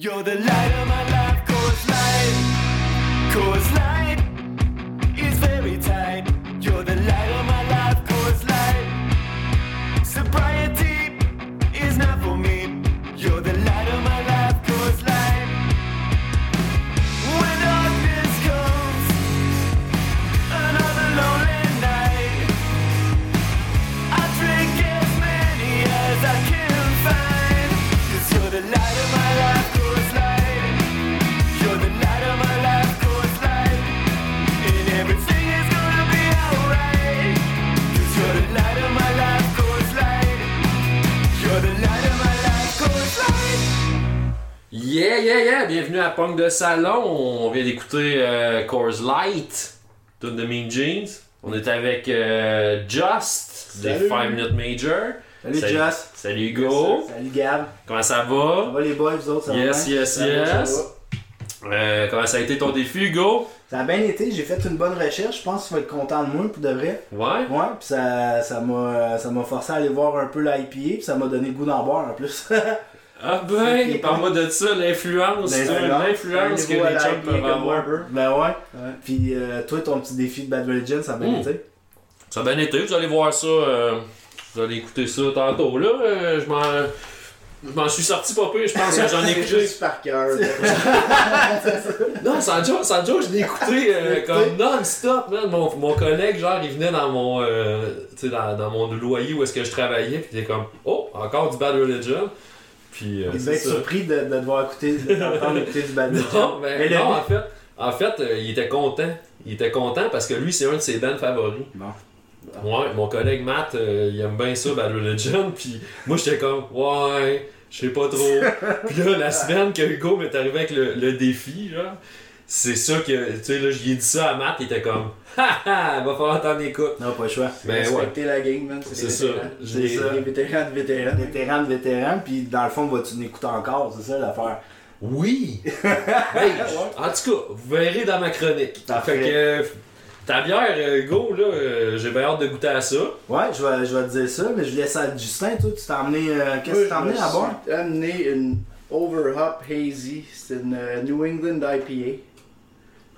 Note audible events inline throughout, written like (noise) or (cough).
You're the light of my life, cause light, cause light Bienvenue à Punk de Salon. On vient d'écouter euh, Coors Light, toute de Mean Jeans. On est avec euh, Just, des Salut. 5 Minute Major. Salut, Salut. Just. Salut Hugo. Salut Gab. Comment ça Ça va? va les boys, vous autres? Ça va Yes, bien? yes, va, yes. va. Euh, comment ça a été ton défi, Hugo? Ça a bien été, j'ai fait une bonne recherche, je pense que tu vas être content de moi pour de vrai. Ouais? Ouais, puis ça ça m'a ça m'a forcé à aller voir un peu l'IPA, puis ça m'a donné le goût d'en boire en plus. (laughs) Ah ben, parle-moi de ça, l'influence. L'influence. L'influence que les chums peuvent comme moi un avoir. Ben ouais. Ouais. Puis euh, toi, ton petit défi de Bad Religion, ça a bien Mm. été? Ça a bien été, vous allez voir ça, euh, vous allez écouter ça tantôt. Là, euh, je m'en... Je m'en suis sorti pas peu, je pense que j'en ai (laughs) écouté. juste par cœur. (laughs) Non, sans joke, sans joke, je l'ai écouté euh, comme non-stop, man. Mon, mon collègue, genre, il venait dans mon, euh, tu sais, dans, dans mon loyer où est-ce que je travaillais, puis il était comme, oh, encore du Bad Religion. Puis, euh, Il devait être ça. surpris de, de devoir écouter, (laughs) d'entendre écouter du Religion. Non, le non, en fait, en fait euh, il était content. Il était content parce que lui, c'est un de ses bands favoris. Bon. Ouais, mon collègue Matt, euh, il aime bien ça, Bad Religion, puis moi, j'étais comme, ouais, je sais pas trop. (laughs) puis là, la semaine que Hugo m'est arrivé avec le, le défi, genre, c'est ça que, tu sais, là, j'y ai dit ça à Matt, il était comme, ha ha, va falloir t'en écoute. Non, pas le choix. Ben ouais, Respecter la game, man. c'est ça. vétérans. C'est ça. Les vétérans de vétérans. Vétéran de vétéran, puis dans le fond, vas-tu l'écouter encore, c'est ça l'affaire. Oui! (laughs) Hey, en tout cas, vous verrez dans ma chronique. Fait que, ta bière, euh, Hugo, là, euh, j'ai bien hâte de goûter à ça. Ouais, je vais, je vais te dire ça, mais je laisse à Justin, toi, tu t'as emmené. euh, Qu'est-ce que tu t'as emmené à boire? J'ai amené une Overhop Hazy. C'est une euh, New England IPA.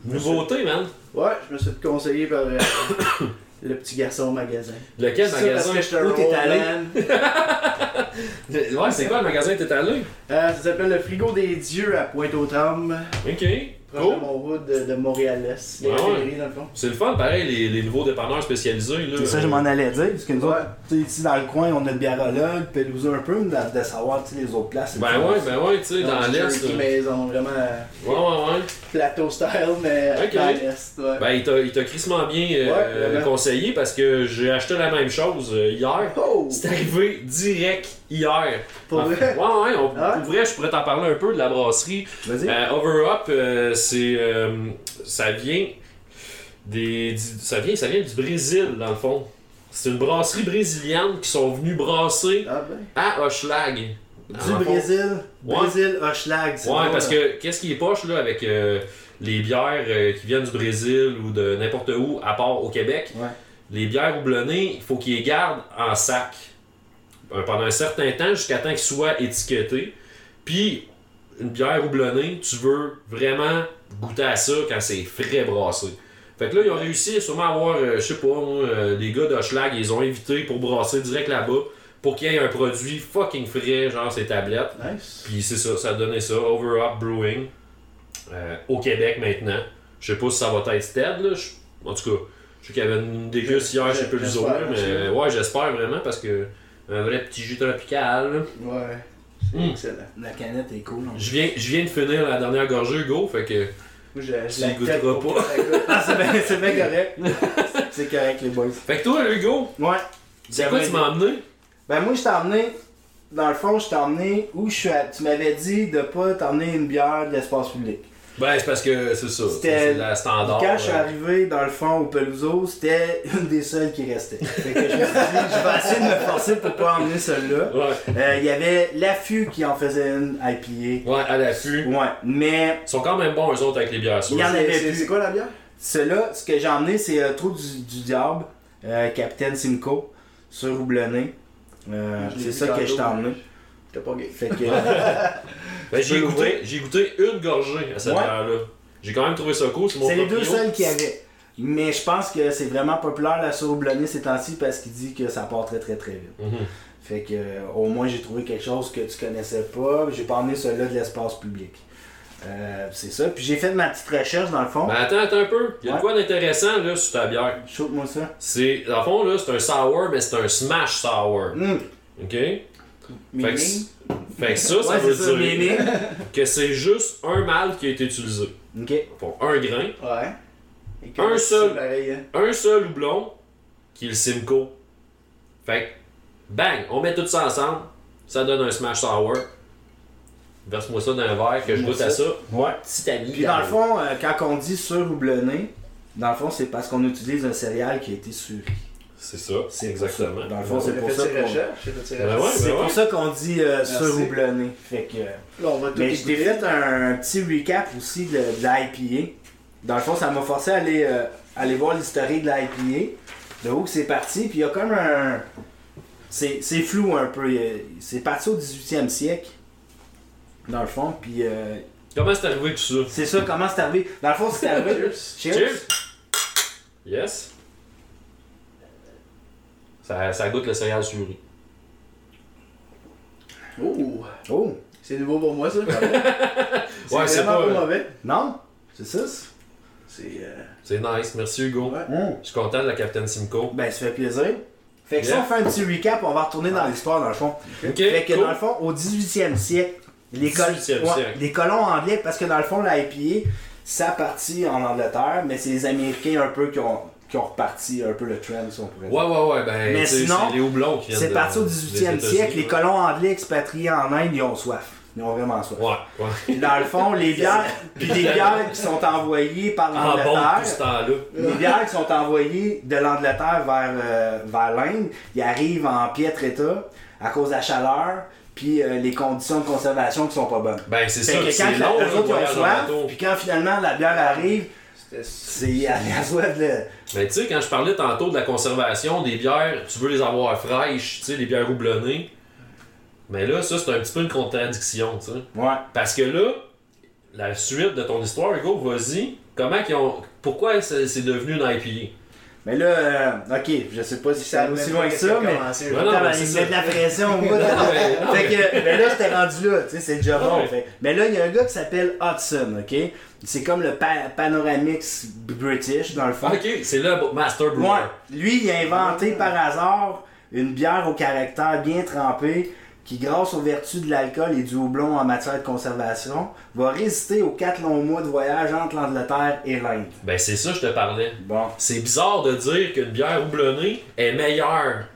Nouveauté, man. Ouais, je me suis fait conseiller par euh, (coughs) le petit garçon au magasin. Lequel magasin? Parce que je Où t'es allé? (laughs) Ouais, c'est quoi le magasin t'es allé? Euh, ça s'appelle le Frigo des Dieux à Pointe-aux-Trembles. Ok. Proche Cool. de mon hood de, de Montréal-Est. Les Ouais, ouais. raffineries, dans le fond. C'est le fun, pareil, les, les nouveaux dépanneurs spécialisés. Là, C'est ça, je m'en allais dire, parce que nous Ouais. autres, tu sais, ici dans le coin, on a le biérologue, Pelousa un peu, de, de savoir, tu sais, les autres places. Ben ouais, ben ouais, tu sais, dans l'Est. jerky là. maison, vraiment euh, Ouais, ouais, ouais. plateau style, mais Ok. dans l'Est. Ouais. Ben, il t'a, il t'a crissement bien euh, conseillé parce que j'ai acheté la même chose euh, hier. Oh! C'est arrivé direct hier. Pour vrai? Ouais, ouais, on- Ah ouais? pour vrai, je pourrais t'en parler un peu de la brasserie. Vas-y. Euh, Over Up, euh, c'est. euh, ça vient. Des, du- ça, vient, ça vient du Brésil, dans le fond. C'est une brasserie brésilienne qui sont venus brasser Ah ben. à Hochelag. du fond. Brésil, Ouais. Brésil, Hochelag, c'est Ouais, parce hein. que qu'est-ce qui est poche là avec euh, les bières qui viennent du Brésil ou de n'importe où, à part au Québec, Ouais. les bières houblonnées, il faut qu'ils les gardent en sac pendant un certain temps jusqu'à temps qu'ils soient étiquetés. Puis, une bière houblonnée, tu veux vraiment goûter à ça quand c'est frais brassé. Fait que là, ils ont réussi sûrement à avoir, euh, je sais pas, euh, des gars d'Hochelag, ils les ont invités pour brasser direct là-bas pour qu'il y ait un produit fucking frais, genre ces tablettes. Nice. Puis c'est ça, ça a donné ça, Over Up Brewing, euh, au Québec maintenant. Je sais pas si ça va être Stead, là. En tout cas, je sais qu'il y avait une déguste hier chez Peluso, mais ouais, j'espère vraiment parce que un vrai petit jus tropical. là. Ouais. C'est Mm. excellent. La canette est cool. Je viens, je viens de finir la dernière gorgée, Hugo, fait que Moi, je, la goûteras pas. Ah, c'est bien, c'est bien correct. (laughs) c'est correct, les boys. Fait que toi, Hugo, Ouais. c'est quoi tu m'as emmené? Ben moi je t'ai emmené, dans le fond je t'ai emmené où je suis à- Tu m'avais dit de pas t'emmener une bière de l'espace public. Ben, c'est parce que c'est ça, C'était- c'est la standard. Quand je suis arrivé dans le fond au Peluso, c'était (laughs) une des seules qui restait. Fait que je me suis dit, je vais essayer de me forcer pour pas emmener celle-là. Ouais, Euh, Il y avait l'affût qui en faisait une IPA. ouais, à l'affût. Ouais, mais Ils sont quand même bons, eux autres, avec les bières Il y en avait C'est- plus. C'est quoi la bière? celle-là, ce que j'ai emmené, c'est euh, Trou du, du Diable, euh, Capitaine Simcoe, sur Houblonné. Euh, c'est ça que je t'ai emmené. T'es pas gay. Fait que. (laughs) Ben, j'ai goûté, l'ouvrir? j'ai goûté une gorgée à cette Ouais. bière-là. J'ai quand même trouvé ça cool, c'est mon c'est les deux seuls qu'il y avait. Mais je pense que c'est vraiment populaire la surhoublonnée ces temps-ci parce qu'il dit que ça part très très très vite. Mhm. Fait que euh, au moins j'ai trouvé quelque chose que tu connaissais pas. J'ai pas emmené celui-là de l'espace public. Euh, c'est ça. Puis j'ai fait ma petite recherche dans le fond. Ben attends, attends un peu. Il y a Ouais. quoi d'intéressant là sur ta bière? Shoot-moi ça. C'est, dans le fond, là, c'est un sour, mais c'est un smash sour. Hum. OK? Fait fait que ça, ça Ouais, veut ça, dire meaning. (laughs) que c'est juste un malt qui a été utilisé. Ok. Pour un grain, Ouais. Et que Un seul. Pareil, hein. un seul houblon, qui est le Simcoe. Fait que, bang, on met tout ça ensemble, ça donne un smash sour. Verse-moi ça dans un verre que je goûte à ça. Ouais. Puis dans le fond, euh, quand on dit surhoublonné, dans le fond c'est parce qu'on utilise un céréal qui a été surri. C'est ça, C'est exactement. ça. Dans le fond, J'ai c'est pour ça qu'on- Ben ouais, ben pour ouais. ça qu'on dit euh, surhoublonné. Fait que. Là, on va tout Mais je t'ai fait un, petit recap aussi de, de l'IPA. Dans le fond, ça m'a forcé à aller, euh, aller voir l'historique de l'IPA, de où que c'est parti. Puis il y a comme un. C'est c'est flou un peu. C'est parti au 18e siècle, dans le fond. Puis euh, Comment c'est arrivé tout ça? c'est ça, comment c'est arrivé? Dans le fond, c'est arrivé. (laughs) Cheers. Cheers! Yes! Ça, ça goûte le céréal surri. Oh, Oh, c'est nouveau pour moi ça. (laughs) Ouais, c'est vraiment pas- pas mauvais. non, c'est ça. c'est- C'est. euh, C'est nice, merci Hugo. Ouais. Hum. Je suis content de la Captain Simcoe. Ben, ça fait plaisir. Fait que Yeah. si on fait un petit recap, on va retourner dans l'histoire, dans le fond. Ok, Fait que cool. dans le fond, au 18e siècle, les, col- 18e ouais, siècle. les colons anglais, parce que dans le fond, la IPA, ça a parti en Angleterre, mais c'est les Américains un peu qui ont, qui ont reparti un peu le trend, si on pourrait dire. Ouais, ouais, ouais, ben, Mais sinon, c'est les houblons qui viennent C'est de- parti au des 18e États-Unis, siècle, les colons anglais expatriés en Inde, ils ont soif. Ils ont vraiment soif. Ouais, ouais. Puis dans le fond, les (laughs) bières, puis les bières qui sont envoyées par En bon tout ce l'Angleterre, temps-là. les bières qui sont envoyées de l'Angleterre vers, euh, vers l'Inde, ils arrivent en piètre état à cause de la chaleur, puis euh, les conditions de conservation qui sont pas bonnes. Ben, c'est Fait ça, que c'est quand long, puis quand finalement la bière arrive. C'est à la soif de. Mais tu sais, quand je parlais tantôt de la conservation des bières, tu veux les avoir fraîches, tu sais, les bières houblonnées. Mais là, ça, c'est un petit peu une contradiction, tu sais. Ouais. Parce que là, la suite de ton histoire, Hugo, vas-y. Comment qu'ils ont. Pourquoi c'est c'est devenu une IPA? Mais là, euh, ok, je sais pas si ça va aussi loin que ça, mais. Ouais, non, mais il met de la pression au bout. non, fait que, mais là, j'étais rendu là, tu sais, c'est déjà bon. Fait. Mais là, il y a un gars qui s'appelle Hudson, ok? C'est comme le pa- Panoramix British, dans le fond. Ok, c'est le Master Brewer. Ouais. Lui, il a inventé par hasard une bière au caractère bien trempé qui, grâce aux vertus de l'alcool et du houblon en matière de conservation, va résister aux quatre longs mois de voyage entre l'Angleterre et l'Inde. Ben, c'est ça, je te parlais. Bon. C'est bizarre de dire qu'une bière houblonnée est meilleure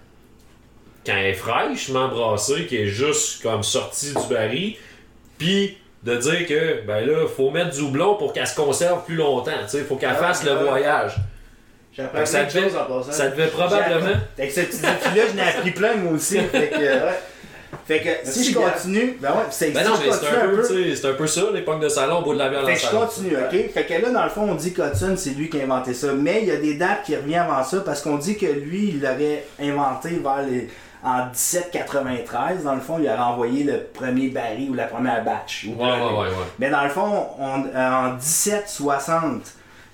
quand elle est fraîchement brassée, qui est juste comme sortie du baril, puis de dire que, ben là, faut mettre du houblon pour qu'elle se conserve plus longtemps, tu sais, faut qu'elle Ah, fasse le voyage. Que ça devait- choses en passant. Ça devait probablement... Fait que ce petit défi-là, je n'ai appris plein moi aussi. (laughs) Fait que, Ouais. Fait que si je continue, ben ouais, c'est Ben si non, je mais c'est continue un, peu, c'est un peu ça, l'époque de salon, au bout de la dans Fait que je continue, ok? Fait que là, dans le fond, on dit qu'Hudson, c'est lui qui a inventé ça. Mais il y a des dates qui reviennent avant ça parce qu'on dit que lui, il l'aurait inventé vers les. En 1793, dans le fond, il aurait envoyé le premier baril ou la première batch. ou Ouais, ouais, ouais, ouais. Mais dans le fond, on- euh, en 1760,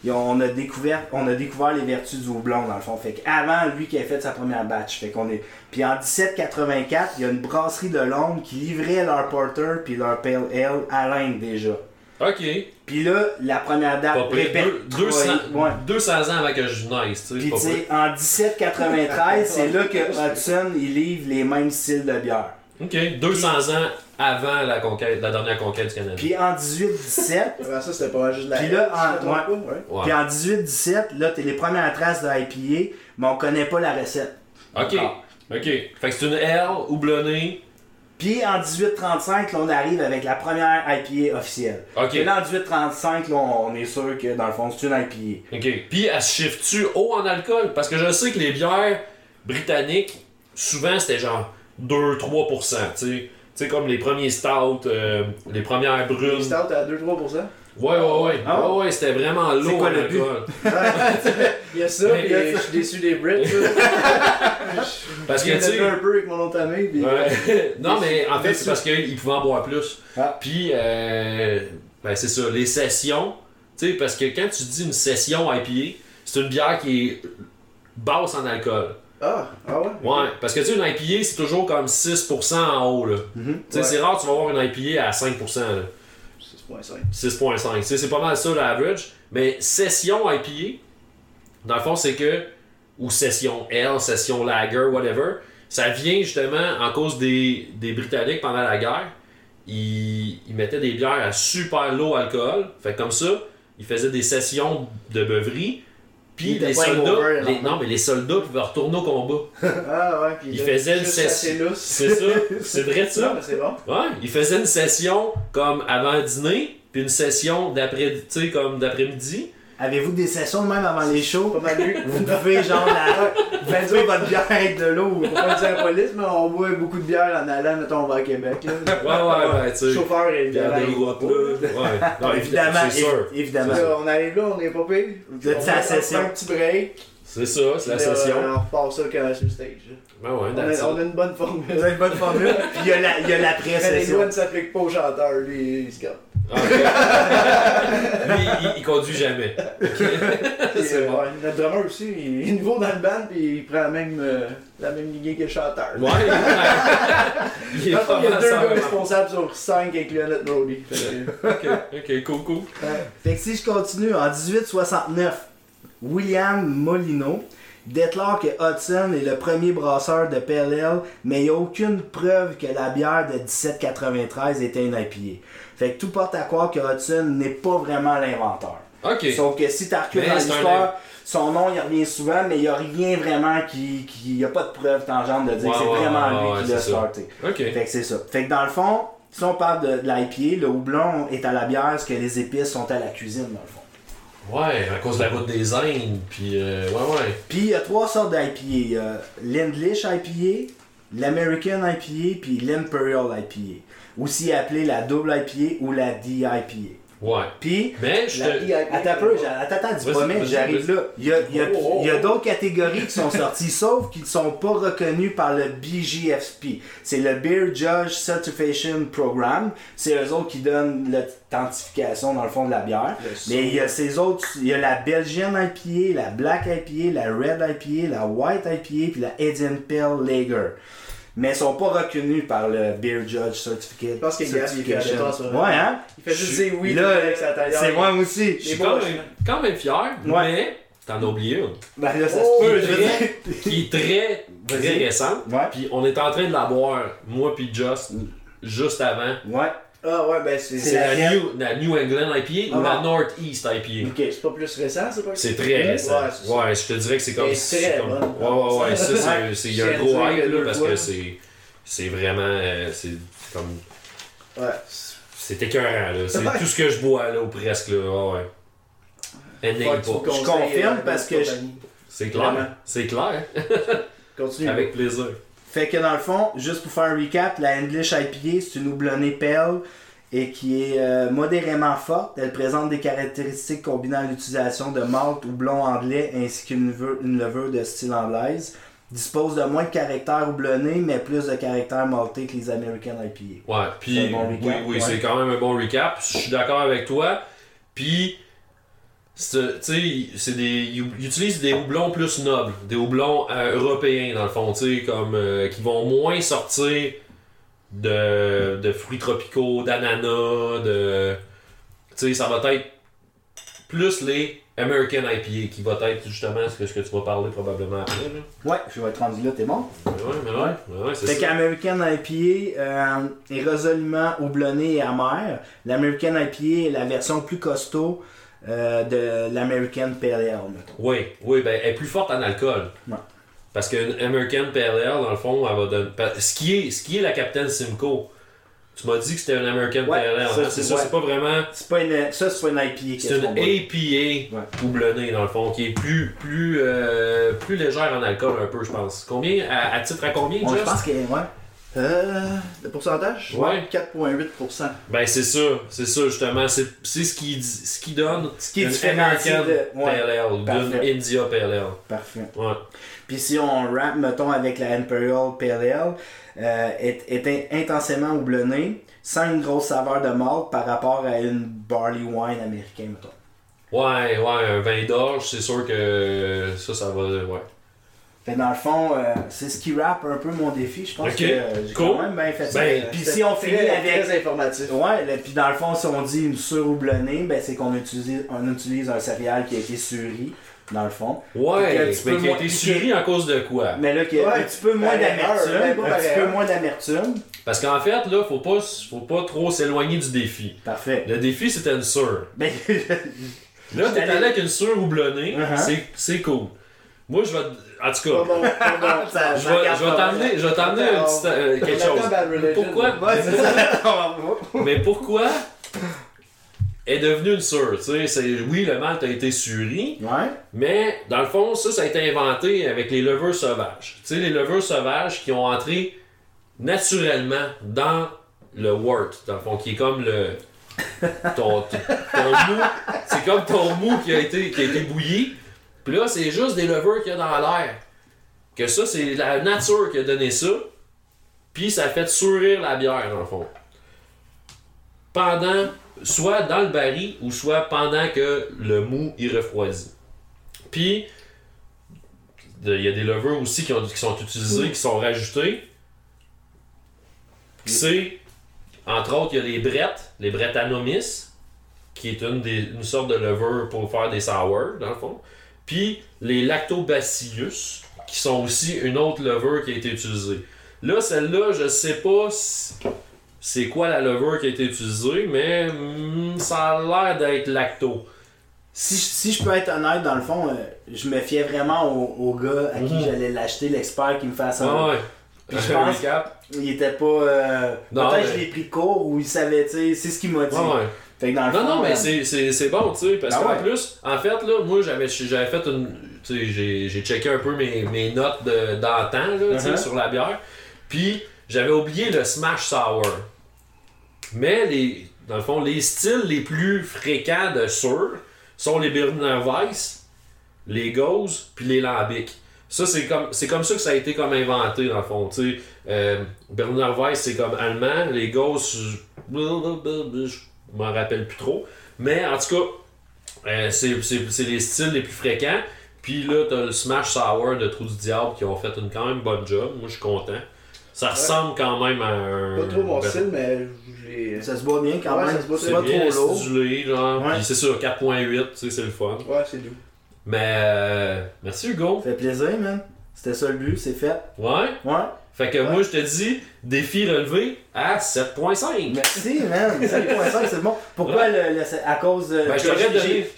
ils ont- on a, découvert, on a découvert les vertus du houblon, dans le fond. Fait qu'avant, lui qui a fait sa première batch. Fait qu'on est... Puis en 1784, il y a une brasserie de Londres qui livrait leur porter puis leur pale ale à l'Inde déjà. Ok. Puis là, la première date répète. Deux- 200, Ouais. 200 ans avant que je naisse, tu sais. Puis tu sais, en 1793, c'est là que Hudson, il livre les mêmes styles de bière. Ok. 200 ans avant la conquête, la dernière conquête du Canada. Puis en 1817, Avant (laughs) ça, c'était pas juste la Puis là, en- ouais. pas, ouais. Ouais. Puis en 18-17, là, t'as les premières traces de IPA, mais on connaît pas la recette. Ok. Encore. Ok. Fait que c'est une L houblonnée. Puis en 18-35, là, on arrive avec la première IPA officielle. Ok. Et là, en 18-35, là, on est sûr que dans le fond, c'est une IPA. Ok. Puis elle se chiffre-tu haut en alcool? Parce que je sais que les bières britanniques, souvent c'était genre 2-3%. Tu sais. Sais, comme les premiers stouts, euh, les premières Une brunes. stout à 2-3%. Ouais, ouais, ouais. Ah. Ouais, ouais, c'était vraiment lourd quoi en le but? alcool. (laughs) Il y a ça, Mais- puis je suis déçu des Brits. (laughs) Parce que, tu sais. un peu avec mon autre famille. Puis, Ouais. (laughs) non, mais en fait, c'est parce qu'ils pouvaient en boire plus. Ah. Puis, euh, ben, c'est ça, les sessions. Tu sais, parce que quand tu dis une session IPA, c'est une bière qui est basse en alcool. Ah, ah ouais? Ouais, parce que tu sais, une IPA, c'est toujours comme 6% en haut. là. Mhm. Tu sais, Ouais. c'est rare, tu vas avoir une IPA à 5%. là. 6.5. 6.5. Tu sais, C'est pas mal ça l'average. Mais session IPA, dans le fond, c'est que. Ou session L, session lager, whatever. Ça vient justement en cause des, des Britanniques pendant la guerre. Ils, ils mettaient des bières à super low alcool. Fait comme ça, ils faisaient des sessions de beuverie. Puis Ils les soldats. hangover, les- non, mais les soldats pouvaient retourner au combat. (laughs) Ah ouais, puis Il là, faisait une session. C'est ça. C'est vrai de ça. c'est bon. Ouais, il faisait une session comme avant le dîner, puis une session d'après, tu sais, comme d'après-midi. Avez-vous des sessions même avant les shows? Pas mal. Vous pouvez genre la... (laughs) vous buvez votre bière avec de l'eau. Faut pas dire à la police, mais on boit beaucoup de bière en allant, mettons, on va à Québec. Là. (laughs) Ouais, ouais, ouais, tu sais. Chauffeur et Bière de route, là. Ouais. Non, Évidemment, c'est sûr. évi- évidemment. On arrive là, on est pas pire. Vous êtes On on session. un petit break. C'est ça, c'est la là, session. On repart ça quand sur le stage. là. Ben ouais, On that's a, on a une bonne formule. Vous avez une bonne formule. (laughs) Puis il y a la- il y a les lois ne s'appliquent pas aux chanteurs, lui, il se garde. Ah, ok. (laughs) Lui, il, il conduit jamais. Puis, (laughs) euh, ouais, Notre drummer aussi, il est nouveau dans le band, puis il prend la même, euh, la même lignée que le chanteur. Ouais, il est pas il y a deux gars responsables sur cinq avec le notre roadie. Ok, ok, cool, cool. Fait que si je continue, en 1869, William Molino déclare que Hudson est le premier brasseur de Ale, mais il n'y a aucune preuve que la bière de 1793 était une IPA. Fait que tout porte à croire que Hudson n'est pas vraiment l'inventeur. Sauf que si tu recules dans l'histoire, son nom il revient souvent, mais il n'y a rien vraiment qui. Il n'y a pas de preuve tangente de dire que c'est vraiment lui qui l'a starté. Fait que c'est ça. Fait que dans le fond, si on parle de, de l'IPA, le houblon est à la bière, ce que les épices sont à la cuisine dans le fond. Ouais, à cause de la route des Indes, puis euh, ouais, ouais. Puis il y a trois sortes d'IPA. L'English IPA, l'American IPA, puis l'Imperial IPA. Aussi appelée la double IPA ou la DIPA. Ouais. Puis, Mais je la te. Attends un peu, attends, attends, dis pas mais, j'arrive là. Il y a, il y a- Oh, oh, il y a oh. d'autres catégories qui sont sorties, sauf qu'ils ne sont pas reconnus par le BGFP. C'est le Beer Judge Certification Program. C'est eux autres qui donnent l'authentification dans le fond de la bière. Mais il y a ces autres, il y a la Belgian IPA, la Black IPA, la Red IPA, la White IPA, puis la Indian Pale Lager. Mais ils sont pas reconnus par le Beer Judge Certificate. Je pense que Gab, il toi, ça. Ouais, hein? Il fait juste dire oui Là, avec sa taille. C'est moi aussi. Je suis quand même, quand même fier, Ouais. mais t'en as oublié une. Ben là, ça Oh, se peut, qui, je est très, dire. qui est très, récente. Ouais. Puis on est en train de la boire, moi puis Just, juste avant. Ouais. Ah ouais, ben c'est. C'est la? New, la New England IPA ou Ah. la Northeast IPA. Ok. C'est pas plus récent, c'est pas C'est très récent. Ouais, je te dirais que c'est comme. C'est très comme- bonne. Ouais, ouais, ouais. Ça, c'est-. Il y a un gros hype là, parce que c'est. C'est vraiment. euh, C'est comme. Ouais. C'est écœurant, là. C'est Ouais. tout ce que je bois, là, ou presque, là. Ouais, ouais. Elle pas. Je confirme euh, parce que. C'est clair. C'est clair. Continue. Avec plaisir. Fait que dans le fond, juste pour faire un recap, la English IPA, c'est une houblonnée pale et qui est euh, modérément forte. Elle présente des caractéristiques combinant l'utilisation de malt ou blond anglais ainsi qu'une levure, de style anglaise. Dispose de moins de caractères houblonnés, mais plus de caractères maltés que les American IPA. Ouais, puis bon oui, oui ouais. c'est quand même un bon recap. Je suis d'accord avec toi. Puis, c'est- des, ils utilisent des houblons plus nobles, des houblons euh, européens dans le fond, tu comme euh, qui vont moins sortir de, de fruits tropicaux, d'ananas, de, tu ça va être plus les American IPA qui va être justement ce que, ce que tu vas parler probablement après. Là. Ouais, je vais être rendu là, t'es bon? Mais ouais, mais ouais, mais ouais, c'est Fait qu'American IPA euh, est résolument houblonné et amer. L'American IPA est la version plus costaud euh, de l'American Pale Ale, mettons. Oui, oui, ben, elle est plus forte en alcool. Ouais. Parce qu'une American Pale Ale, dans le fond, elle va donner. Ce qui est, ce qui est la Captain Simcoe, tu m'as dit que c'était une American Ouais, Pale Ale. ça, hein, c'est- ça, ouais. c'est pas vraiment. C'est pas une, ça, c'est pas une IPA. C'est une. APA houblonnée, dans le fond, qui est plus, plus, euh, plus légère en alcool un peu, je pense. Combien À, à titre à combien, Ouais, je pense que, ouais. Euh, le pourcentage? Ouais. 4,8%. Ben c'est ça, c'est ça justement, c'est c'est ce qui ce qui donne Ce qui est différencié de- ouais. Ale, d'une Parfait. India Ale. Parfait. Ouais. Puis si on rap, mettons, avec la Imperial Ale, euh, est, est in- intensément houblonnée, sans une grosse saveur de malt par rapport à une barley wine américain, mettons. Ouais, ouais, un vin d'orge, c'est sûr que ça, ça va. Ouais. Fait dans le fond, euh, c'est ce qui rappe un peu mon défi. Je pense que euh, j'ai cool. quand même bien fait ça. Ben, Puis si on finit avec... Très informatif. Ouais, puis dans le fond, si on dit une sur-houblonnée, ben c'est qu'on utilise, on utilise un céréal qui a été suri, dans le fond. Ouais, mais qui a été suri en cause de quoi? Mais là, qui a Ouais, un petit peu moins d'amertume. Un petit peu moins d'amertume. Parce qu'en fait, là, faut pas, faut pas trop s'éloigner du défi. Parfait. Le défi, c'était une sur. Ben, (laughs) Là, t'es allé- allé avec une sur houblonnée, Uh-huh. c'est- c'est cool. Moi, je vais. En tout cas. (laughs) Ça- je vais, je vais t'amener je vais t'amener un petit, euh, quelque chose. Pourquoi? (laughs) Mais pourquoi est devenue une sur? Tu sais, c'est- oui, le malt a été suri, Ouais. mais dans le fond, ça, ça a été inventé avec les levures sauvages. Tu sais, les levures sauvages qui ont entré naturellement dans le wort, dans le fond, qui est comme le. Ton, (laughs) ton, ton mou. C'est comme ton mou qui a été, qui a été bouilli. Là, c'est juste des levures qu'il y a dans l'air. Que ça, c'est la nature qui a donné ça. Puis ça fait sourire la bière, dans le fond. Pendant, soit dans le baril, ou soit pendant que le mou y refroidit. Puis, il y a des levures aussi qui, ont, qui sont utilisées, qui sont rajoutées. Puis c'est, entre autres, il y a les brettes, les brettanomys, qui est une, sorte de levure pour faire des sours, dans le fond. Puis les lactobacillus, qui sont aussi une autre levure qui a été utilisée. Là, celle-là, je sais pas c'est quoi la levure qui a été utilisée, mais hmm, ça a l'air d'être lacto. Si, je- si je peux être honnête, dans le fond, euh, je me fiais vraiment au, au gars à qui Mhm. j'allais l'acheter, l'expert qui me fasse un. Ah ouais. Puis je pense- Recap. Il était pas. euh, Peut-être mais- je l'ai pris court ou il savait, tu sais, c'est ce qu'il m'a dit. Ouais, ouais. Fait que dans le Non, fond, non, mais euh, c'est- c'est c'est bon, tu sais, parce Ah qu'en ouais. plus, en fait, là, moi, j'avais j'avais fait une. Tu sais, j'ai- j'ai checké un peu mes, mes notes de- d'antan, là, tu sais, Uh-huh. sur la bière. Puis, j'avais oublié le Smash Sour. Mais, les, dans le fond, les styles les plus fréquents de sur sont les Berliner Weiss, les Gauze, puis les Lambic. Ça, c'est comme, c'est comme ça que ça a été comme inventé, dans le fond. Tu sais, euh, Berliner Weiss, c'est comme allemand. Les Gauze, je m'en rappelle plus trop. Mais en tout cas, euh, c'est, c'est- c'est les styles les plus fréquents. Puis là, t'as le Smash Sour de Trou du Diable qui ont fait une quand même bonne job. Moi, je suis content. Ça ressemble quand même à un. Pas trop mon style, mais j'ai. ça se boit bien quand Ouais, même. ça se boit C'est C'est pas bien trop lourd. acidulé, genre. Ouais. Puis c'est sûr, 4.8, tu sais, c'est le fun. Ouais, c'est doux. Mais euh, merci Hugo. Ça fait plaisir, man. C'était ça le but, c'est fait. Ouais? Ouais. Fait que moi, je te dis, défi relevé à 7.5. Merci, man. (laughs) 7.5, c'est bon. Pourquoi le, le- c'est à cause de. Ben,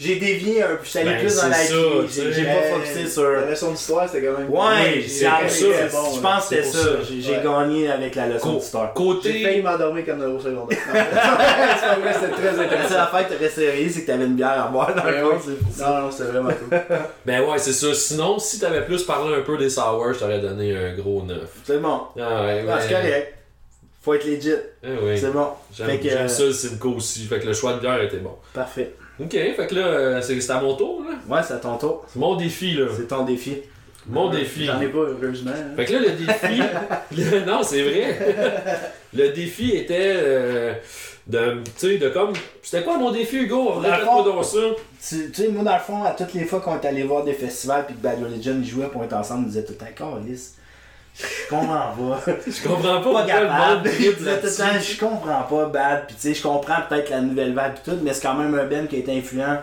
j'ai- dévié un peu. Je suis allé Ben, plus dans la vie. J'ai pas focusé La sur. leçon d'histoire, c'était quand même. Ouais, Oui, c'est ça. Je Bon, pense que c'est c'était ça. ça. J'ai Ouais. gagné avec la leçon d'histoire. J'ai failli Côté. m'endormir comme au secondaire. (laughs) C'était très La seule intéressant. affaire que t'aurais serré, c'est que t'avais une bière à boire dans le Ouais, ouais. Non, non, c'était vraiment cool. Ben ouais, c'est ça. Sinon, si t'avais plus parlé un peu des sours, je t'aurais donné un gros 9. C'est bon. Ah ouais, Ah, mais- c'est correct. Faut être legit. Oui. C'est bon. J'aime que, euh, ça le Simcoe aussi. Fait que le choix de bière était bon. Parfait. Ok, fait que là, euh, c'est à mon tour, là. Ouais, c'est à ton tour. C'est mon défi, là. C'est ton défi. Mon défi. J'en ai pas, heureusement. hein. Fait que là, le défi. (laughs) le- non, c'est vrai. le défi était euh, de. Tu sais, de comme. C'était quoi mon défi, Hugo? Fond- donc ça. Tu sais, moi, dans le fond, à toutes les fois qu'on est allé voir des festivals puis que Bad Religion ils jouaient pour être ensemble, ils disaient tout le temps, je comprends pas. Je comprends pas capable. Je comprends pas Bad. Puis tu sais, je comprends peut-être la nouvelle vague et tout, mais c'est quand même un Ben qui a été influent.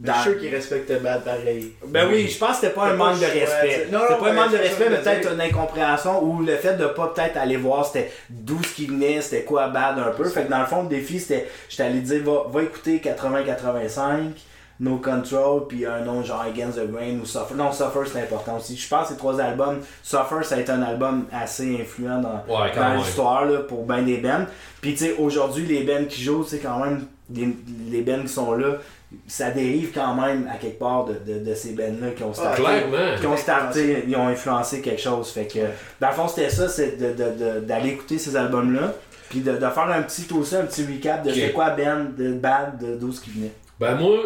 Mais Je suis sûr qu'ils respectaient Bad pareil. Ben oui, je pense que c'était pas un manque de respect. C'était pas un manque de respect, mais peut-être une incompréhension ou le fait de pas peut-être aller voir c'était d'où ce qui venait, c'était quoi bad un peu. Fait que dans le fond, le défi c'était, j'étais allé dire va, va écouter 80-85, No Control, puis un nom genre Against the Grain ou Suffer. Non, Suffer c'est important aussi. Je pense que ces trois albums, Suffer ça a été un album assez influent dans, Ouais, dans l'histoire là, pour ben des bands. Puis tu sais, aujourd'hui, les bands qui jouent, c'est quand même, les, les bands qui sont là, ça dérive quand même à quelque part de, de, de ces bands-là qui ont starté. Clairement. qui ont starté, ils ont influencé quelque chose. Fait que, dans le fond, c'était ça, c'est de- de- de- d'aller écouter ces albums-là, puis de, de faire un petit aussi, un petit recap de Ok. c'est quoi band, de bad, de d'où ce qui venait. Ben moi,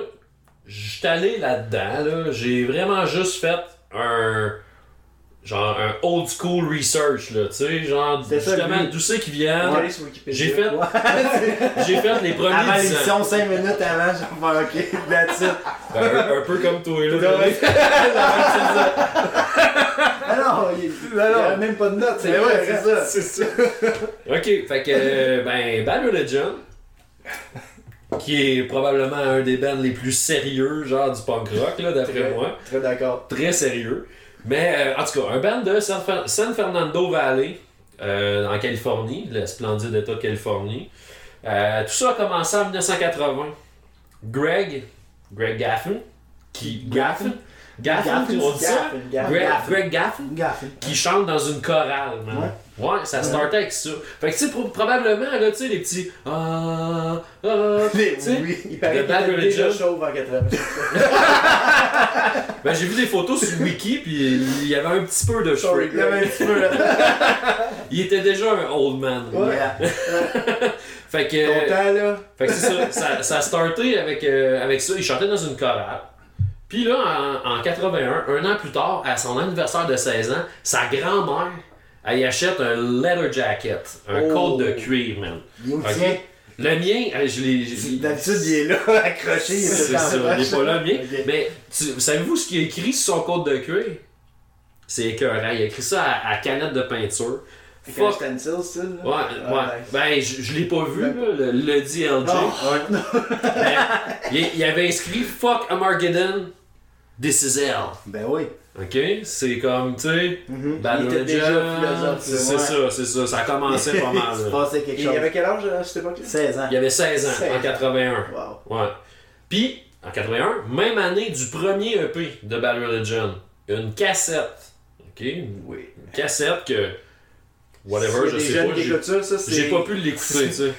j'étais allé là-dedans, là. J'ai vraiment juste fait un. Genre un old school research, là. Tu sais, genre, C'est ça, justement, d'où c'est qui viennent. Wikipédia. J'ai fait, (laughs) j'ai fait les premiers Avant l'émission, 5 minutes avant, j'ai fait ok, that's it. Ben, un, un peu comme toi, là. Ouais. (laughs) Non, il il a même pas de notes. Mais ouais, c'est ça. C'est ça. (laughs) Ok, fait que, euh, ben, Bad Religion, qui est probablement un des bands les plus sérieux, genre du punk rock, là, d'après moi. Très d'accord. Très sérieux. Mais, euh, en tout cas, un band de San, Fer- San Fernando Valley, euh, en Californie, le splendide état de Californie. Euh, tout ça a commencé en 1980. Greg, Greg Gaffin, qui. Gaffin? Gaffin, Gaffin, on dit ça? Gaffin, Gaffin. Greg, Gaffin. Greg Gaffin? Gaffin. qui chante dans une chorale. Ouais, ça startait avec ça. Fait que, tu sais, pro- probablement, là, tu sais, les petits. Ah, ah, (laughs) Les tu sais. Il The paraît était déjà chauve en 80. (laughs) Ben, j'ai vu des photos sur Wiki, puis il y avait un petit peu de cheveux. Il y avait un petit peu là. (laughs) Il était déjà un old man. Ouais. Fait que. Content, là. Fait que c'est ça, ça. Ça a starté avec, euh, avec ça. Il chantait dans une chorale. Puis là, en, en 81, un an plus tard, à son anniversaire de 16 ans, sa grand-mère, elle y achète un leather jacket, un Oh. code de cuir, man. Le mien, euh, je l'ai. D'habitude, il est là, (laughs) accroché, C'est ça, il est pas là, le mien. Mais savez-vous ce qu'il a écrit sur son code de cuir? C'est écœurant. Il a écrit ça à, à canette de peinture. Fuck. stencil, style. là? Ouais, Ah, ouais. nice. Ben, je, je l'ai pas vu, Ben- là, le, le DLJ. Non. Mais il, il avait inscrit Fuck Armageddon, this is hell. Ben oui. Ok? C'est comme, tu sais, Il était déjà philosophe, C'est ouais. ça, c'est ça. Ça a commencé pas mal. (laughs) Il chose. avait quel âge à cette époque-là? 16 ans. Il avait 16 ans, 16 en 81. Wow. Ouais. Puis, en 81, même année du premier EP de Bad Religion, une cassette. Ok? Une Oui. cassette que. Whatever, y je sais pas. J'ai pas pu l'écouter, tu sais.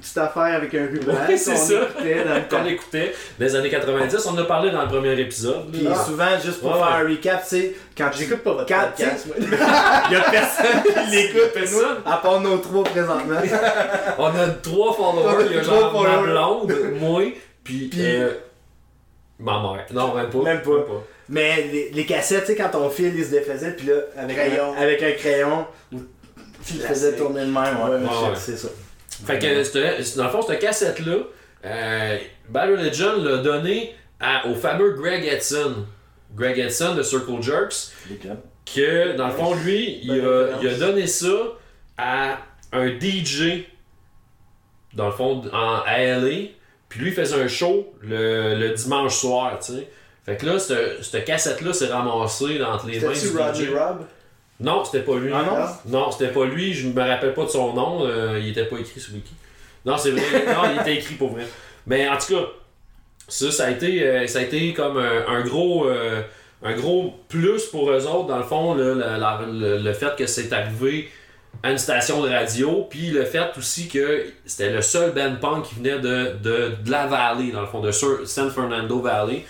Petite- affaire avec un ruban Ouais, c'est qu'on ça. écoutait dans le (laughs) écoutait les années 90, on en a parlé dans le premier épisode. Puis. Ah. souvent, juste pour Ouais, faire un recap, tu sais, quand tu J'écoute pas votre Quand- podcast. Il (laughs) y a personne qui (laughs) l'écoute, Personne. à part nos trois présentement. On a trois followers, il y a Trois genre ma blonde, moi, puis Puis- euh, ma mère. Non, même pas. Même pas. Mais les, les cassettes, tu sais, quand on file, ils se défaisaient, puis là, avec, Crayon. un, avec un crayon, tu le faisais Classique. tourner de même. Ouais, Ouais, ouais. c'est ça. Fait que, dans le fond, cette cassette-là, euh, Bad Religion l'a donné à- au fameux Greg Edson. Greg Edson de Circle Jerks, que, dans le fond, lui, il a, il a donné ça à un DJ, dans le fond, en, à LA, puis lui, il faisait un show le, le dimanche soir, tu sais. Fait que là, cette, cette cassette-là s'est ramassée entre les mains du DJ. Rob? Non, c'était pas lui. Ah non? Non, c'était pas lui, je me rappelle pas de son nom, euh, il était pas écrit sur Wiki. Non, c'est vrai, non, il était écrit pour vrai. Mais en tout cas, ça, ça a été, euh, ça a été comme un, un gros, euh, un gros plus pour eux autres, dans le fond, là, la- la- le, le fait que c'est arrivé à une station de radio, puis le fait aussi que c'était le seul band punk qui venait de, de, de la vallée, dans le fond, de Sur- San Fernando Valley. Tu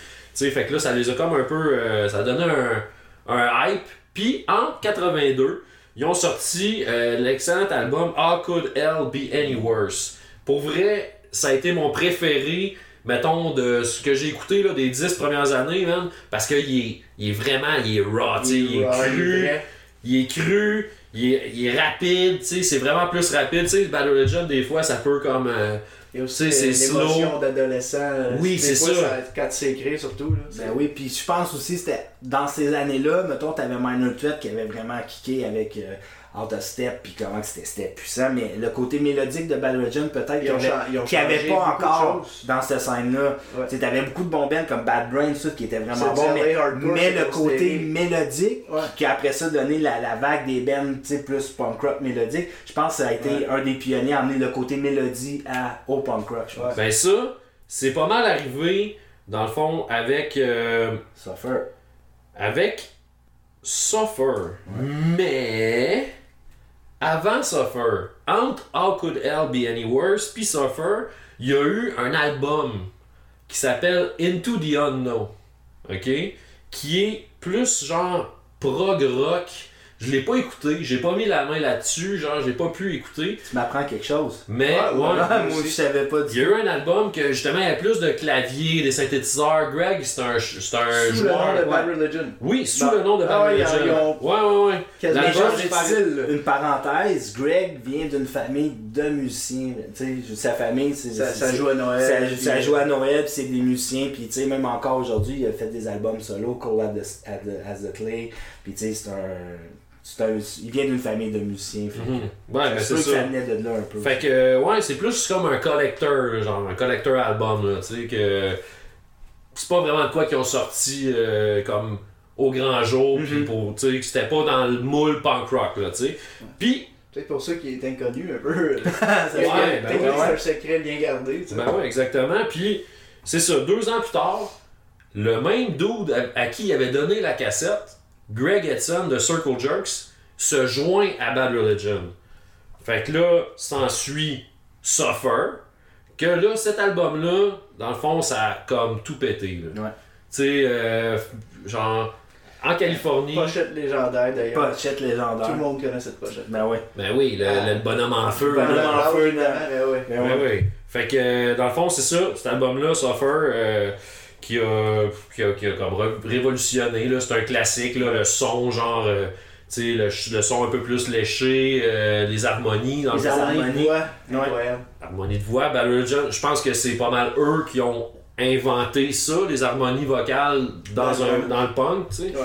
sais, fait que là, ça les a comme un peu. euh, ça a donné un, un hype. Puis en 82, ils ont sorti euh, l'excellent album How Could Hell Be Any Worse? Pour vrai, ça a été mon préféré, mettons, de ce que j'ai écouté là, des 10 premières années, man, parce qu'il est, il est vraiment, il est raw, il est raw, cru, il est cru, il est, il est rapide, tu sais, c'est vraiment plus rapide, tu sais, Battle Legend, des fois, ça peut comme... euh, Il y a aussi l'émotion d'adolescent. euh, Oui, c'est ça. Quand c'est écrit, surtout. Là, Ben oui, puis je pense aussi c'était dans ces années-là, mettons, t'avais Minor Threat qui avait vraiment kické avec euh, Out of Step, puis comment c'était puissant, mais le côté mélodique de Bad Religion, peut-être qu'il n'y avait, pas encore dans cette scène-là. Ouais. Tu sais, T'avais beaucoup de bons bands comme Bad Brain, ça, qui était vraiment bon, mais, mais le côté mélodique, Ouais. qui a après ça donné la, la vague des bands plus punk rock mélodique, je pense que ça a été Ouais. un des pionniers à amener le côté mélodie à, au punk rock, je pense. Ben ça, c'est pas mal arrivé dans le fond, avec. euh, Suffer. avec Suffer. Mais avant Suffer, entre How Could Hell Be Any Worse puis Suffer, il y a eu un album qui s'appelle Into the Unknown. OK? Qui est plus genre prog rock. Je l'ai pas écouté, j'ai pas mis la main là-dessus, genre j'ai pas pu écouter. Tu m'apprends quelque chose. Mais Ouais, ouais, voilà. Ah, moi, je savais pas il y a eu un album que justement il y a plus de claviers, des synthétiseurs. Greg, c'est un, c'est un Sous le joueur. nom de Bad ouais. Religion. Oui, sous Bah, le nom de ah Bad ouais, ils Religion. ont- Ouais, ouais, ouais. Quasiment. Une parenthèse, Greg vient d'une famille de musiciens. Tu sais, sa famille, c'est. Ça, c'est- ça c'est- joue à Noël. Ça, puis- ça joue à Noël, puis c'est des musiciens, puis tu sais, même encore aujourd'hui, il a fait des albums solo, Call the, as the Clay, puis tu sais, c'est un, un. Il vient d'une famille de musiciens, fait Mhm. Ouais, mais c'est c'est sûr que ça. ça venait de là un peu. Fait que, euh, ouais, c'est plus comme un collector, là, genre un collector album, là, tu sais, que c'est pas vraiment de quoi qu'ils ont sorti euh, comme au grand jour, puis Mhm. pour, tu sais, que c'était pas dans le moule punk rock, là, tu sais. Puis, Peut-être pour ça qu'il est inconnu un peu. A- (laughs) Ouais, ben ouais, c'est un secret bien gardé. tu sais. ben ouais, exactement, puis c'est ça, deux ans plus tard, le même dude à, à qui il avait donné la cassette, Greg Edson de Circle Jerks, se joint à Bad Religion. Fait que là, s'ensuit Suffer, que là, cet album-là, dans le fond, ça a comme tout pété. là. Ouais. Tu sais, euh, genre, en Californie. Pochette légendaire d'ailleurs. Pochette Tout légendaire. le monde connaît cette pochette. Ben ouais. Ben oui, le, Ah. le bonhomme en feu. bonhomme là. en Ah feu, oui, ouais. Ben Ouais, ouais. ouais. Fait que, euh, dans le fond, c'est ça, cet album-là, Suffer, euh, qui, a, qui, a, qui a comme ré- révolutionné. C'est un classique, là, le son, genre, euh, tu sais, le, le son un peu plus léché, euh, les harmonies. Dans Les le harmonies. Harmonie de voix, Ouais. incroyable. harmonie de voix. Religion, je pense que c'est pas mal eux qui ont inventé ça, les harmonies vocales dans, un, le- dans le punk, tu sais. Ouais.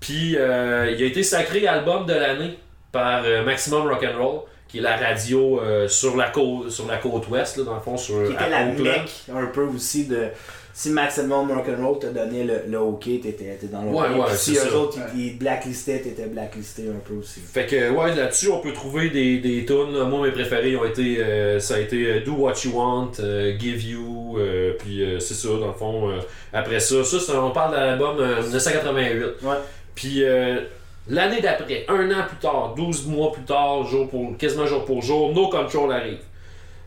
Puis euh, il a été sacré album de l'année par euh, Maximum Rock'n'Roll, qui est la radio euh, sur, la côte, sur la côte ouest, là, dans le fond, sur Qui était la Oakland. mec un peu aussi de. Si Maximum Rock'n'Roll te donnait le, le OK, t'étais t'étais dans le Ouais, ouais, si eux ça. autres ils, ils blacklistaient, t'étais blacklisté un peu aussi. Fait que ouais là-dessus on peut trouver des, des tunes. Moi mes préférés ont été euh, ça a été euh, Do What You Want, euh, Give You, euh, puis euh, c'est ça dans le fond. euh, après ça, ça c'est- on parle de l'album euh, 1988. Ouais. Puis euh, l'année d'après, un an plus tard, 12 mois plus tard, jour pour, quasiment jour pour jour, No Control arrive.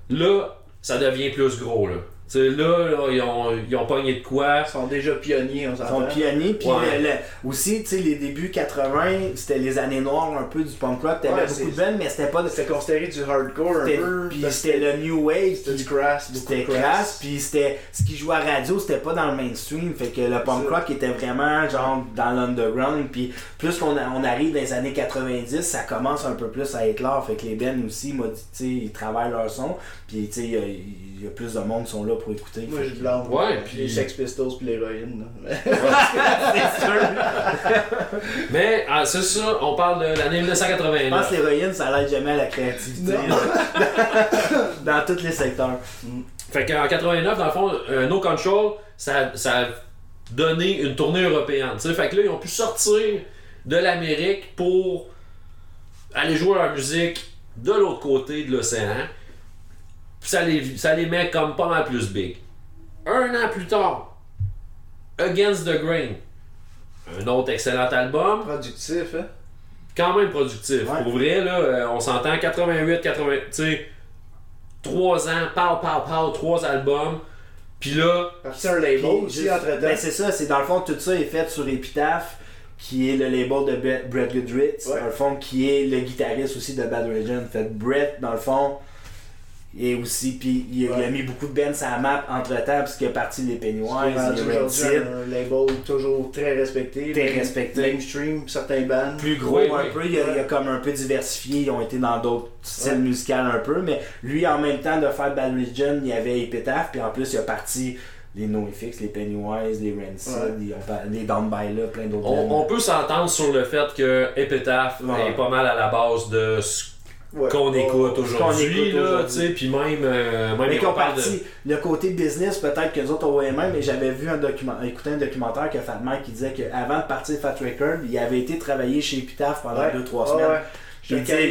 Là, ça devient plus gros là. Là, là, ils, ont, ils ont pogné de quoi. Ils sont déjà pionniers, on Ils sont pionniers, puis Ouais. aussi, tu sais, les débuts 80, c'était les années noires un peu du punk rock. T'avais Ouais, beaucoup de bands, mais c'était pas de. C'était considéré du hardcore un c'était- peu. Puis c'était le New Wave, C'était du crass, beaucoup c'était de crasse, puis c'était ce qui jouait à radio, c'était pas dans le mainstream, fait que le punk rock était vraiment genre dans l'underground, puis plus qu'on on arrive dans les années 90, ça commence un peu plus à être là, fait que les bands aussi, moi, tu sais, ils travaillent leur son, puis tu sais, il y a- plus de monde qui sont là pour écouter. Moi, fait blâme Ouais, puis puis- les Sex Pistols puis l'héroïne. (laughs) c'est sûr. Mais ah, c'est ça, on parle de l'année Je pense 1989. que l'héroïne, ça l'aide jamais à la créativité. (laughs) Dans tous les secteurs. Fait qu'en 89, dans le fond, euh, No Control, ça, ça a donné une tournée européenne. tu sais. Fait que là, ils ont pu sortir de l'Amérique pour aller jouer leur musique de l'autre côté de l'océan. Puis ça les, ça les met comme pas mal plus big. Un an plus tard, Against the Grain, un autre excellent album, Productif, hein? quand même productif. Ouais. Pour vrai, là, euh, on s'entend 88, 80, tu sais, 3 ans, pow, pow, pow, 3 albums. Puis là, c'est un label aussi, entre-temps. ben, c'est ça, c'est dans le fond, tout ça est fait sur Epitaph, qui est le label de Brett, Goodrich, Ouais. dans le fond, qui est le guitariste aussi de Bad Religion. Fait Brett, dans le fond, et aussi, puis il, a- il a Ouais. mis beaucoup de bands sur la map entre temps, parce qu'il a parti les Pennywise, les Red Seed, un label toujours très respecté. Très respecté. Mainstream, certains bands. plus gros Oui, un oui. peu, il a, il a comme un peu diversifié, ils ont été dans d'autres styles musicaux un peu, mais lui, en même temps de faire Bad Religion, il y avait Epitaph, puis en plus, il a parti les NoFX, les Pennywise, les Rancid, Ouais. les Down By Là, plein d'autres on, bands. on peut s'entendre sur le fait que Epitaph Ouais. est pas mal à la base de ce Ouais. qu'on écoute aujourd'hui. tu sais, Puis même, euh, même Mais on qu'on parle de- parti, le côté business, peut-être que les autres ont même, mais j'avais vu un document, écouté un documentaire que Fat Mike qui disait qu'avant de partir Fat Record, il avait été travailler chez Epitaph pendant Ouais. 2-3 Ouais, semaines. ouais. Il dit, on my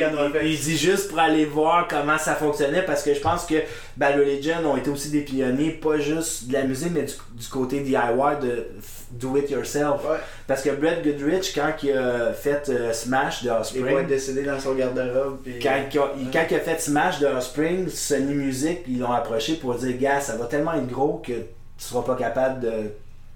il- il face. dit juste pour aller voir comment ça fonctionnait parce que je pense que Bad Religion ont été aussi des pionniers, pas juste de la musique, mais du, du côté DIY de do it yourself. Ouais. Parce que Brett Goodrich, quand il a fait euh, Smash de Il va être Offspring, décédé dans son garde-robe. puis- quand, il a- il- quand il a fait Smash de Offspring, Sony Music, ils l'ont approché pour dire Gars, ça va tellement être gros que tu seras pas capable de.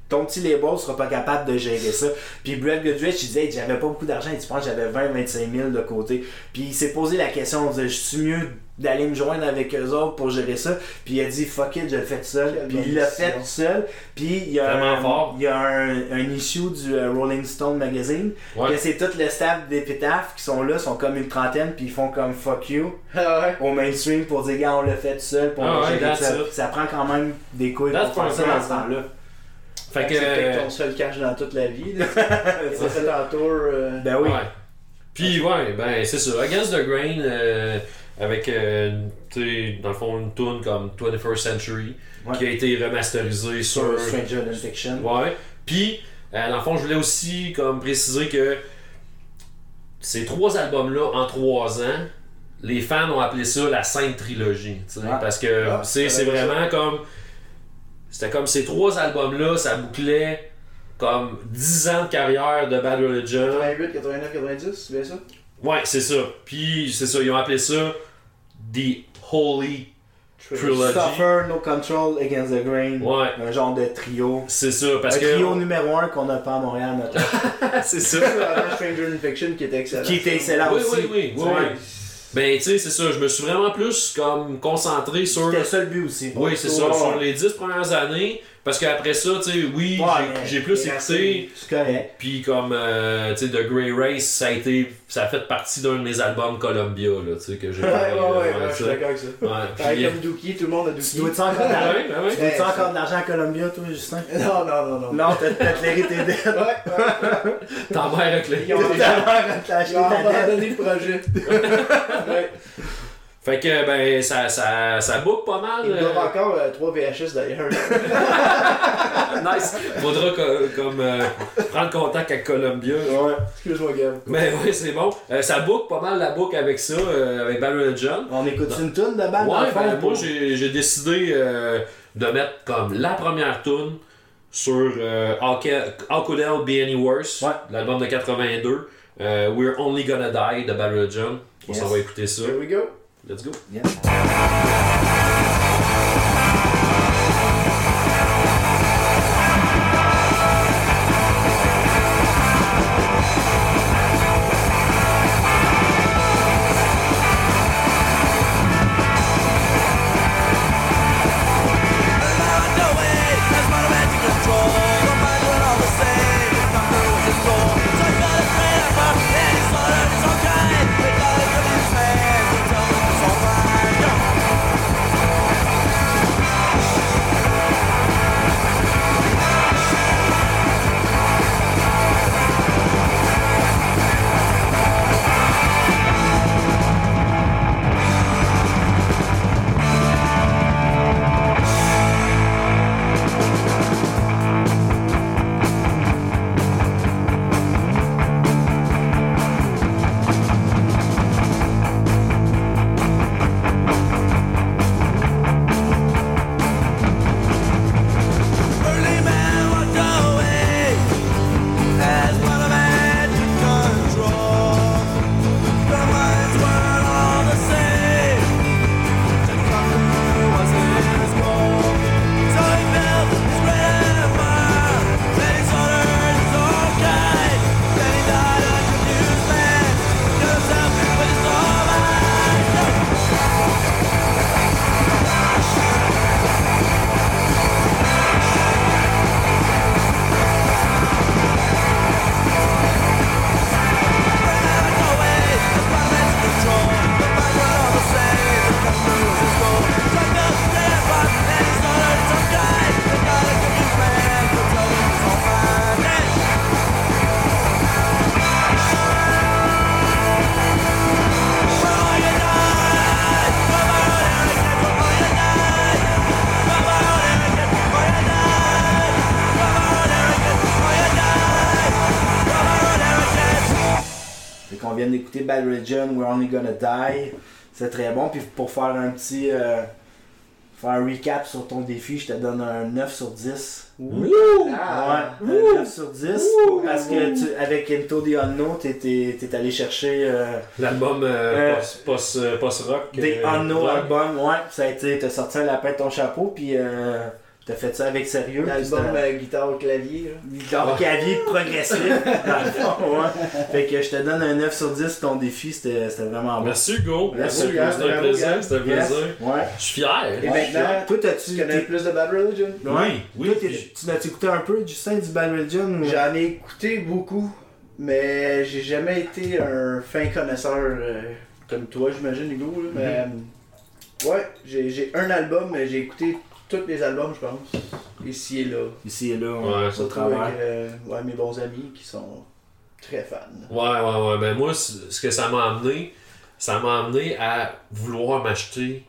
Ton petit label sera pas capable de gérer ça. Puis Brett Goodrich, il disait J'avais pas beaucoup d'argent. Il dit Je pense j'avais 20-25 000 de côté. Puis il s'est posé la question on disait, Je suis mieux d'aller me joindre avec eux autres pour gérer ça. Puis il a dit Fuck it, je le fais tout seul. Quelle Puis il l'a fait tout seul. Puis il y a, un, fort. il y a un, un issue du euh, Rolling Stone Magazine. Ouais. Que c'est tout le staff d'Epitaph qui sont là, sont comme une trentaine, puis ils font comme fuck you Ah ouais. au mainstream pour dire, gars, on l'a fait tout seul, pour Ah ouais, ça. ça prend quand même des couilles That's pour faire ça dans ce temps-là. Fait que. C'est peut-être euh, ton seul cash dans toute la vie. (laughs) as fait tour. euh, Ben oui. Ouais. Puis ouais, ben c'est ça. Against the Grain, euh, avec, euh, tu dans le fond, une tune comme 21st Century, Ouais. qui a été remasterisée sur... Stranger Than Fiction. Ouais. Puis, euh, dans le fond, je voulais aussi comme préciser que ces trois albums-là, en trois ans, les fans ont appelé ça la Sainte Trilogie. Ah. Parce que Ah, c'est c'est c'est vrai, vraiment comme. C'était comme ces trois albums-là, ça bouclait comme 10 ans de carrière de Bad Religion. 88, 89, 90, c'est bien ça? Ouais, c'est ça. Puis, c'est ça, ils ont appelé ça The Holy Trilogy. Suffer, No Control, Against the Grain. Ouais, Un genre de trio. c'est ça, parce un que. trio numéro 1 qu'on n'a pas à Montréal, maintenant. (laughs) c'est ça. Stranger in Fiction qui était excellent. qui était excellent Oui, aussi. oui, oui, oui. Ben, tu sais, c'est ça, je me suis vraiment plus comme concentré sur. C'était ça le but aussi. Oui, c'est ça, sur les 10 premières années. Parce qu'après ça, tu sais, oui, Ouais, j'ai- plus écouté. C'est correct. Puis comme, euh, tu sais, The Grey Race, ça a été. Ça a fait partie d'un de mes albums Columbia, là, tu sais, que j'ai Ouais, ouais, ouais, ouais, je suis d'accord avec ça. Ouais, puis- comme Dookie, tout le monde a Tu Dookie. dois-tu encore de l'argent? ouais, ouais. Tu dois-tu Ouais, encore ça. de l'argent à Columbia, toi, Justin? (laughs) Non, non, non, non. Non, t'as t'as clairé tes dettes. Ouais, ouais. Ta mère a ont, Ta mère dette. abandonné le projet. (laughs) ouais. Fait que, ben, ça, ça, ça book pas mal. Ils euh, encore 3 VHS d'ailleurs. (laughs) (laughs) Nice. Faudra co- comme euh, prendre contact avec Columbia. Ouais. Excuse-moi, Gab. Mais oui, c'est bon. Euh, ça book pas mal la book avec ça, euh, avec Barry John. On écoute une tune de dans Ouais, ben, moi j'ai décidé euh, de mettre comme la première tune sur euh, How, How Could Hell Be Any Worse, Ouais. l'album de 82. euh, We're Only Gonna Die de Barry John. On Yes. s'en va écouter ça. Here we go. Let's go. Yeah. Bad Religion, We're Only Gonna Die. C'est très bon. Puis pour faire un petit. euh, faire un recap sur ton défi, je te donne un 9 sur 10. Ah. Ouais, un 9 sur 10. Parce que tu, avec Into the Unknown, t'es, t'es- t'es allé chercher euh, L'album euh, Euh, post- post- euh, post-rock. des euh, Unknown albums. Ouais, ça a été. T'as sorti un lapin de ton chapeau, puis euh, t'as fait ça avec sérieux. L'album euh, guitare clavier. là. Genre clavier progressif. dans le fond, ouais. Fait que je te donne un 9 sur 10 ton défi, c'était c'était vraiment bon. Merci Hugo. Merci, Gab. c'était un plaisir. C'était un plaisir. Ouais. Je suis fier. Et Ouais, maintenant, toi, tu connais t'es- plus de Bad Religion? Ouais. Oui, oui. Toi, tu l'as-tu écouté un peu, Justin, du Bad Religion ou- J'en ai écouté beaucoup, mais j'ai jamais été un fin connaisseur euh, comme toi, j'imagine, Hugo. là, Mais euh, ouais, j'ai j'ai un album, mais j'ai écouté tous les albums, je pense. Ici et là. Ici et là, Ouais, on- Surtout travers. avec euh, ouais, mes bons amis qui sont très fans. Ouais, ouais, ouais. Ben moi, ce que ça m'a amené, ça m'a amené à vouloir m'acheter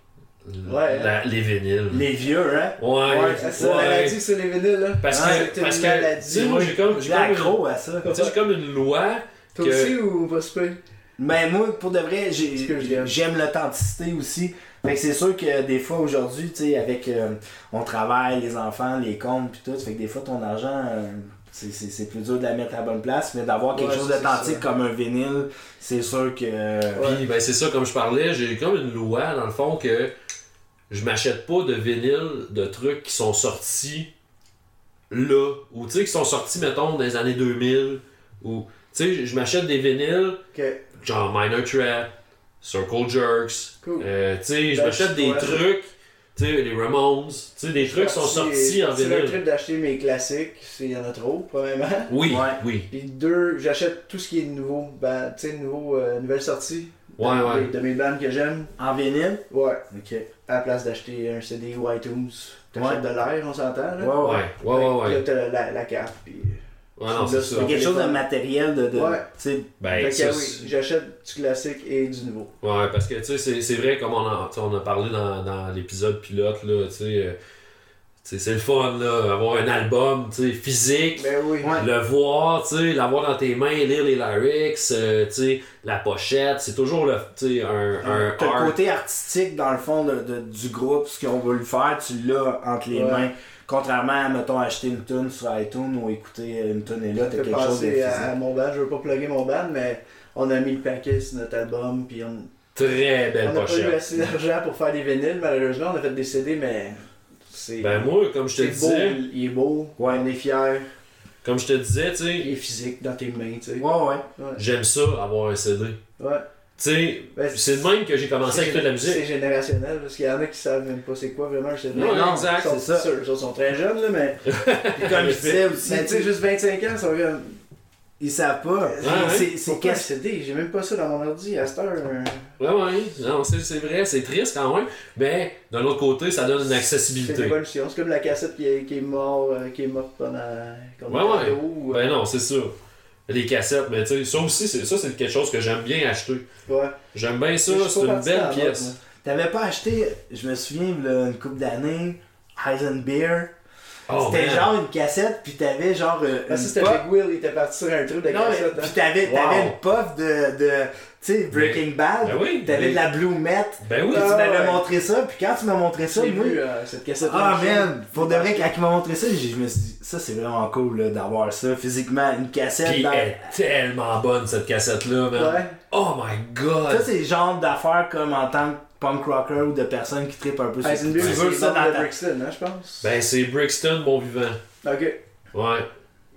Ouais. la- les vinyles. Les vieux, hein? Ouais, Ouais, C'est ouais. maladie sur les vinyles, là. Parce Ah, que, c'est parce une que, moi, j'ai comme, j'ai accro à ça. tu sais, j'ai comme une loi Toi que- aussi ou pas super? Mais moi, pour de vrai, j'aime l'authenticité aussi. Fait que c'est sûr que des fois aujourd'hui, tu sais, avec euh, on travaille, les enfants, les comptes puis tout, fait que des fois ton argent, euh, c'est- c'est c'est plus dur de la mettre à la bonne place, mais d'avoir quelque Ouais, chose d'authentique comme un vinyle, c'est sûr que. Puis ben c'est ça, comme je parlais, j'ai comme une loi dans le fond que je m'achète pas de vinyle de trucs qui sont sortis là, ou tu sais, qui sont sortis, mettons, dans les années 2000, ou tu sais, je m'achète des vinyles, genre Minor Threat, Circle Jerks, cool. euh, tu sais, je m'achète des trucs, tu sais, les Ramones, tu sais, des trucs qui sont sortis en C'est le vinyle. trip d'acheter mes classiques, s'il y en a trop, premièrement. Oui, Ouais. oui, Puis deux, j'achète tout ce qui est nouveau, ben, tu sais, nouveau, euh, nouvelle sortie. ouais, de, ouais. De mes bandes que j'aime. En vinyle? Ouais. Ok. À la place d'acheter un CD ou iTunes. T'achètes Ouais. de l'air, on s'entend, là? Ouais, Ouais, ouais. ouais, ouais, Puis Là, ouais. t'as la, la, la carte, puis... Ouais, non, c'est ça. Quelque chose de matériel, de. de Ouais. Ben, fait que oui, j'achète du classique et du nouveau. Ouais, parce que tu sais, c'est- c'est vrai, comme on a, tu sais, on a parlé dans, dans l'épisode pilote, là, tu sais, euh, tu sais, c'est le fun, là, avoir un album, tu sais, physique, Ben oui. Ouais. le voir, tu sais, l'avoir dans tes mains, lire les lyrics, euh, tu sais, la pochette, c'est toujours, le, tu sais, un, un T'as le art. côté artistique dans le fond de, de- du groupe, ce qu'on veut le faire, tu l'as entre les Ouais. mains. Contrairement à, mettons, acheter une tune sur iTunes ou écouter une tune et là, t'as quelque chose de à, mon band, je veux pas plugger mon band, mais on a mis le paquet sur notre album, puis on Très belle on n'a pas eu pochette. assez d'argent pour faire des vinyles, malheureusement, on a fait des CD, mais c'est... Ben, moi, comme je te c'est beau, disais, il est beau, Ouais. on est fiers, comme je te disais, tu il sais, est physique dans tes mains, tu sais. Ouais, ouais. Ouais. j'aime ça, avoir un CD. Ouais. Sais, Ben, c'est de même que j'ai commencé à c'est écouter de la C'est musique. générationnel, parce qu'il y en a qui savent même pas c'est quoi vraiment un CD. Non, non, exact, c'est ça. sûr, ils sont très jeunes, là, mais... (laughs) Comme je disais aussi, mais tu sais, juste 25 ans, ils sont comme... ils savent pas. ouais. C'est c'est Pourquoi un qu'est-ce CD? J'ai même pas ça dans mon ordi à cette heure. euh, Ouais, ouais, non, c'est c'est vrai, c'est triste quand même, mais d'un autre côté, ça donne une C'est accessibilité. l'évolution. C'est comme la cassette qui est, qui est, euh, qui est morte pendant. qu'on Ouais, ouais. ou, euh, Ben non, c'est ça. Les cassettes, mais tu sais, ça aussi, c'est- ça c'est quelque chose que j'aime bien acheter. Ouais. J'aime bien ça, c'est une belle pièce. T'avais pas acheté, je me souviens, là, une couple d'années, Heisenbeer. Oh, C'était man. genre une cassette, puis t'avais genre euh, Ah, une c'était puff. Big Will, il était parti sur un truc de Non, mais, cassette. puis hein. t'avais, Wow. t'avais une puff de, de tu sais, Breaking Bad. Ben oui, T'avais de la Blue Met. Ben oui, Puis tu Ah, m'avais ouais. montré ça, puis quand tu m'as montré ça, J'ai moi, vu euh, cette cassette. Ah man, pour de vrai, quand il m'a montré ça, j'ai- je me suis dit, ça c'est vraiment cool là, d'avoir ça physiquement, une cassette. Puis dans- elle est tellement bonne cette cassette-là, man. Ouais. Oh my god! Ça c'est le genre d'affaires comme en tant que punk rocker ou de personnes qui trippent un peu sur Heisenberg, Tu c'est veux le ça dans de ta... Brixton, hein, je pense. Ben c'est Brixton, bon vivant. Ok. Ouais.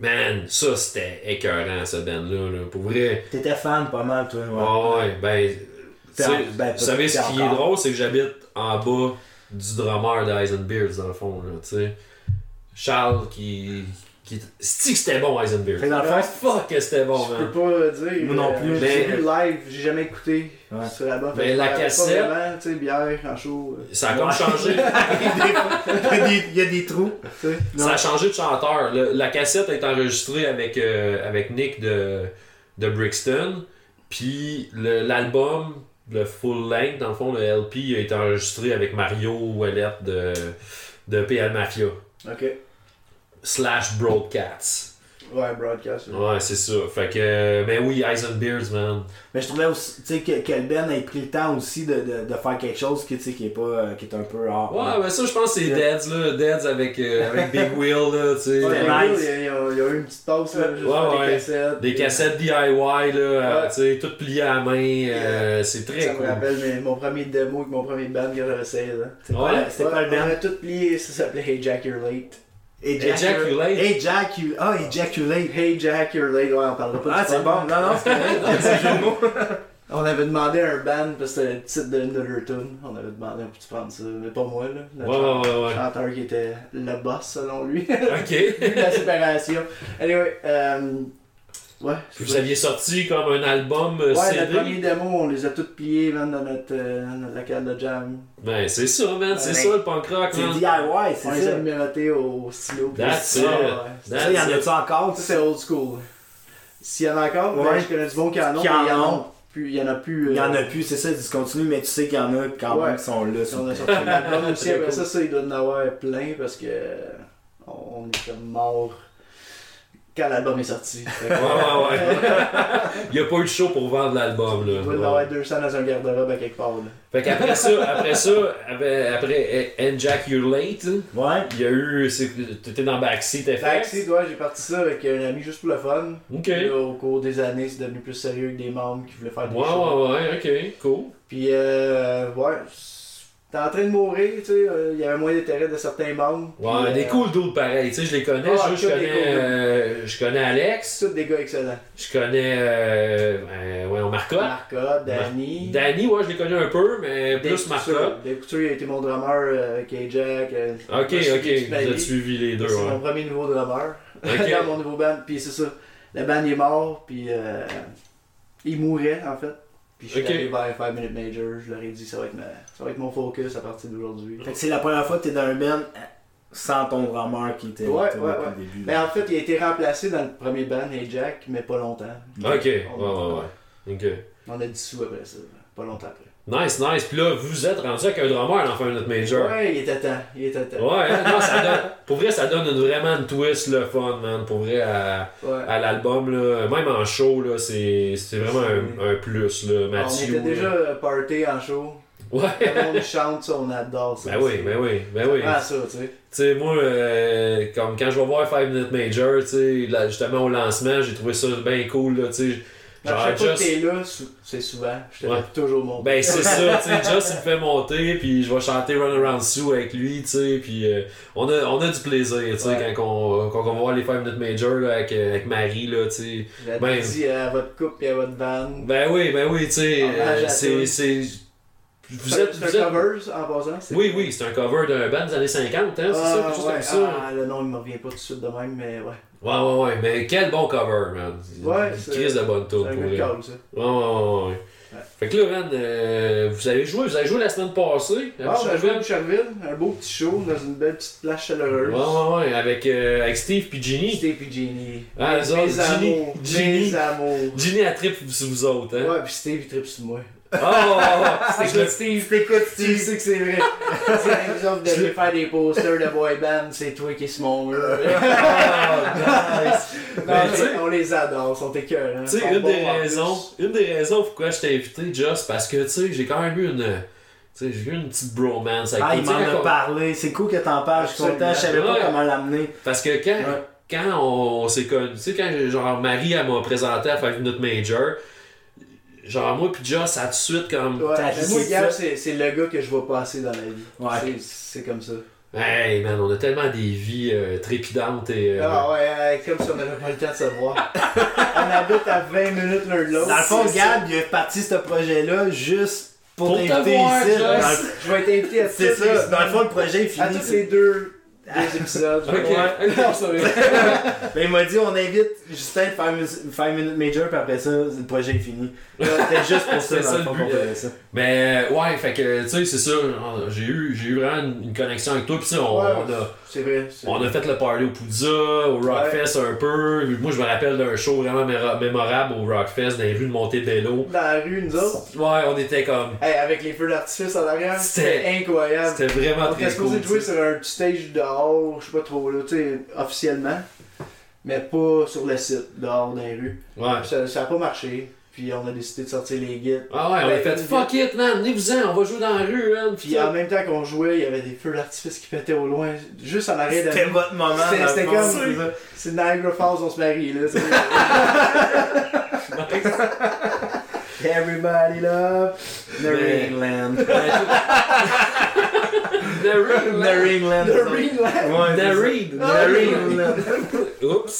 Man, ça c'était écœurant, ce band-là. Là. Pour vrai. T'étais fan pas mal toi, ouais. Ouais, ouais, ben. ben, vous savez ce qui est drôle, c'est que j'habite en bas du drummer de Heisenbeers, dans le fond, là, tu sais. Charles qui. Qui c'est que c'était bon, Heisenbeers. Fait dans le Ah, fond, fuck que c'était bon, je man. peux pas dire. Moi non euh, plus. J'ai Mais- vu live, j'ai jamais écouté Ouais. sur la bas Ben, la cassette- Pas vraiment, tu sais, bière en show. euh, Ça a comme changé. (laughs) il, y a des, il y a des trous. Ça a changé de chanteur. Le- la cassette est enregistrée avec, euh, avec Nick de, de Brixton. Puis le- l'album, le full length, dans le fond, le LP, a été enregistré avec Mario Ouellette de, de PL Mafia. Ok. Slash Broadcats. Ouais, broadcast. ouais. Ouais, c'est ça. Fait que, euh, ben oui, Eyes and Beards, man. Mais je trouvais aussi, tu sais, que, que le Ben ait pris le temps aussi de, de, de faire quelque chose qui, tu sais, qui est pas, euh, qui est un peu hors. Ouais, ben ça, je pense que c'est. Deads, là. Deads avec, euh, avec Big (laughs) Wheel, là, tu sais. Ouais, nice. il y a- il y a eu une petite pause, là, juste Ouais, ouais. des cassettes. Des cassettes DIY, là, Ouais. tu sais, toutes pliées à la main. euh, c'est très Ça cool. me rappelle mes- mon premier démo avec mon premier band que j'avais 16 ans. C'est quoi, Ouais. le- c'était quoi le On Ben a tout plié, ça s'appelait Hey Jack, you're late. Ejaculate. Hey Jack, you... Ah, ejaculate. Hey Jack, you're late. Ouais, on parlera pas Ah, du c'est fun. bon. Non, non, c'est. (laughs) C'est un mots. (laughs) On avait demandé à un band, parce que c'était le titre de tunes. On avait demandé, on peut prendre ça? Mais pas moi, là. Le Ouais, ouais, ouais, ouais. chanteur qui était le boss, selon lui. Ok. (laughs) La séparation. Anyway, euh, ouais. Puis vous aviez sorti comme un album euh, Ouais, CD. notre premier démo, on les a toutes pliés, man, dans notre, euh, notre local de jam. Ben, c'est ça, man. C'est Ouais. ça, le punk rock, C'est. DIY, c'est On les a ça. numérotés au stylo. That's it. ça, ouais. Ça, y en a-tu encore? Ça, c'est old school. S'il y en a encore, Ouais. ben, je connais du bon mais il y en a plus. Il y en a plus. Il y en euh, a plus, c'est ça, discontinu, mais tu sais qu'il y en a quand Ouais. même qui sont là. sur On a le- sorti l'album aussi, Très après cool. ça, ça, il doit en avoir plein parce que euh, on était mort quand l'album est sorti. Que- (laughs) Ouais, ouais, ouais. (laughs) Il n'y a pas eu de show pour vendre l'album. Il doit en avoir 200 dans un garde-robe à quelque part. Là. Fait qu'après ça, après ça, après, après And Jack You're Late, Ouais. il y a eu. T'étais dans Backseat FX. Taxi, ouais, j'ai parti ça avec un ami juste pour le fun. Ok. Puis là, au cours des années, c'est devenu plus sérieux avec des membres qui voulaient faire des Ouais, shows. ouais, ouais, ok, cool. Puis, euh, ouais, t'es en train de mourir, tu sais, euh, il y avait moins d'intérêt de certains membres. Ouais, des euh, cool d'autres pareils. Tu sais, je les connais. Ah, je, connais, euh, je connais Alex. Tous des gars excellents. Je connais. Euh, euh, ouais, Marcotte. Marcotte, Danny. Danny, ouais, je l'ai connu un peu, mais Dave plus. Marcotte. Dave Couture, il a été mon drummer euh, avec euh, Ok, ok. Vous avez suivi les deux, C'est mon ouais. premier nouveau drummer. Ok. dans (laughs) mon nouveau band. Puis c'est ça. Le band il est mort, puis euh, il mourait en fait. Puis je suis Ok. allé vers 5 Minute Major. Je leur ai dit ça va être, ma- ça va être mon focus à partir d'aujourd'hui. Fait que c'est la première fois que t'es dans un band sans ton drummer qui était Ouais, ouais, ouais. début. Mais en fait, il a été remplacé dans le premier band, Ajax, mais pas longtemps. Ok, ouais, On- ouais, ouais. Ok. On a dissous après ça, pas longtemps après. Nice, nice. Puis là, vous êtes rendu avec un drummer dans Final Major. Ouais, il était temps. Il était temps. Ouais, hein, non, ça donne, (laughs) pour vrai, ça donne une- vraiment une twist, le fun, man. Pour vrai, à, Ouais. à l'album, là, même en show, là, c'est c'est vraiment un, un plus, là, on Mathieu. était déjà là. party en show. Ouais. Quand on chante ça, on adore ça. Ben oui, ben oui, ben oui. Ah, ça, tu sais. Tu sais, moi, euh, comme quand je vais voir 5 Minute Major, tu sais, justement au lancement, j'ai trouvé ça bien cool, là, tu sais. À Genre, chaque fois que Just. t'es là, c'est souvent. Je te Ouais. toujours mon. Ben, c'est ça, tu sais, (laughs) Just, il me fait monter, puis je vais chanter Run Around Sue avec lui, tu sais, puis euh, on, a, on a du plaisir, tu sais, Ouais. quand, on, quand on va voir les 5 Minute Major, là, avec, euh, avec Marie, là, tu sais. Ben- dit à votre couple et à votre band. Ben oui, ben oui, tu sais, euh, à c'est. Vous êtes. c'est un cover en passant. c'est- Oui, oui, c'est un cover d'un band des années 50, hein, c'est ça, Ah, quelque chose ouais, comme ça. Ah, le nom il me revient pas tout de suite de même, mais ouais. Ouais, ouais, ouais, mais quel bon cover, man. Ouais, Une c'est- crise de bonne un pour call, ça. Ouais, ouais, ouais. Fait que là, man, euh, vous avez joué, vous avez joué la semaine passée. à Ah, on a joué à Boucherville. Un beau petit show dans une belle petite plage chaleureuse. Ouais, ouais, ouais, avec, euh, avec Steve puis Ginny. Steve et Genie. Ah, mes, eux autres, mes Ginny- amours. Ginny. Mes amours. Ginny a trip sur vous autres, hein. Ouais, puis Steve il tripe sur moi. Ah, ouais, ouais, ouais. Écoute, Steve, T'écoutes, tu Steve? sais que c'est vrai. C'est un exemple de venir faire des posters de boy band, c'est toi qui es sur mon mur. (laughs) (laughs) Tu sais- on les adore, sont écœurants. Tu sais, une, des raisons, une des raisons pourquoi je t'ai invité, Just, parce que, tu sais, j'ai quand même eu une. Tu sais, j'ai eu une petite bromance avec Ah, il Tu m'en a on- parlé. C'est cool que t'en parles. Je suis content. Je savais pas comment l'amener. Parce que quand, quand on, s'est connus, tu sais, quand genre Marie elle m'a présenté à 5 Minute Major, genre moi puis ça a tout de suite comme. Ouais, T'as mais dit moi, c'est c'est le gars que je vois passer dans la vie. Ouais. C'est- comme ça. Hey man, on a tellement des vies euh, trépidantes et. euh, Ah ouais, euh, comme si on n'avait pas le temps de se voir. (laughs) on habite à 20 minutes l'un de l'autre. Dans le fond, Gab, il a parti ce projet-là juste pour Pour te t'inviter voir, ici. Dans. Je vais être invité à C'est ça. Dans le fond, le projet est À fini. tous les deux, deux épisodes. Ok. Ouais. (laughs) (laughs) Ben, il m'a dit on invite Justin de 5 minutes major, puis après ça, le projet est fini. C'était juste pour (laughs) ça, dans ça le fond, qu'on faisait ça. Mais ouais, fait que tu sais, c'est ça, j'ai eu, j'ai eu vraiment une, une connexion avec toi, sais, on, Ouais. on a. C'est vrai. c'est On vrai. a fait le party au Poudza, au Rockfest un peu. Moi, je me rappelle d'un show vraiment mémorable au Rockfest dans les rues de Montebello. Dans la rue, nous autres, Ouais, on était comme. hey, avec les feux d'artifice en arrière, C'était- incroyable. C'était vraiment On très était supposé cool. jouer sur un petit stage dehors, je sais pas trop, là, tu sais, officiellement. mais pas sur le site, dehors dans les rues. Ouais. Ça, ça a pas marché. Puis on a décidé de sortir les guides. Ah ouais, on a Ben, fait fuck it, man, venez-vous-en, on va jouer dans la rue, man. Puis en même temps qu'on jouait, il y avait des feux d'artifice qui pétaient au loin, juste en arrière de C'était votre moment. C'était- comme- c'est ça. C'est Niagara Falls, on se marie, là. (laughs) Everybody love The Mais- Ringland. The Ring, The Ringland. The Ringland. Ouais, The c'est ça. Ring. The The Ring. Ringland. Oups.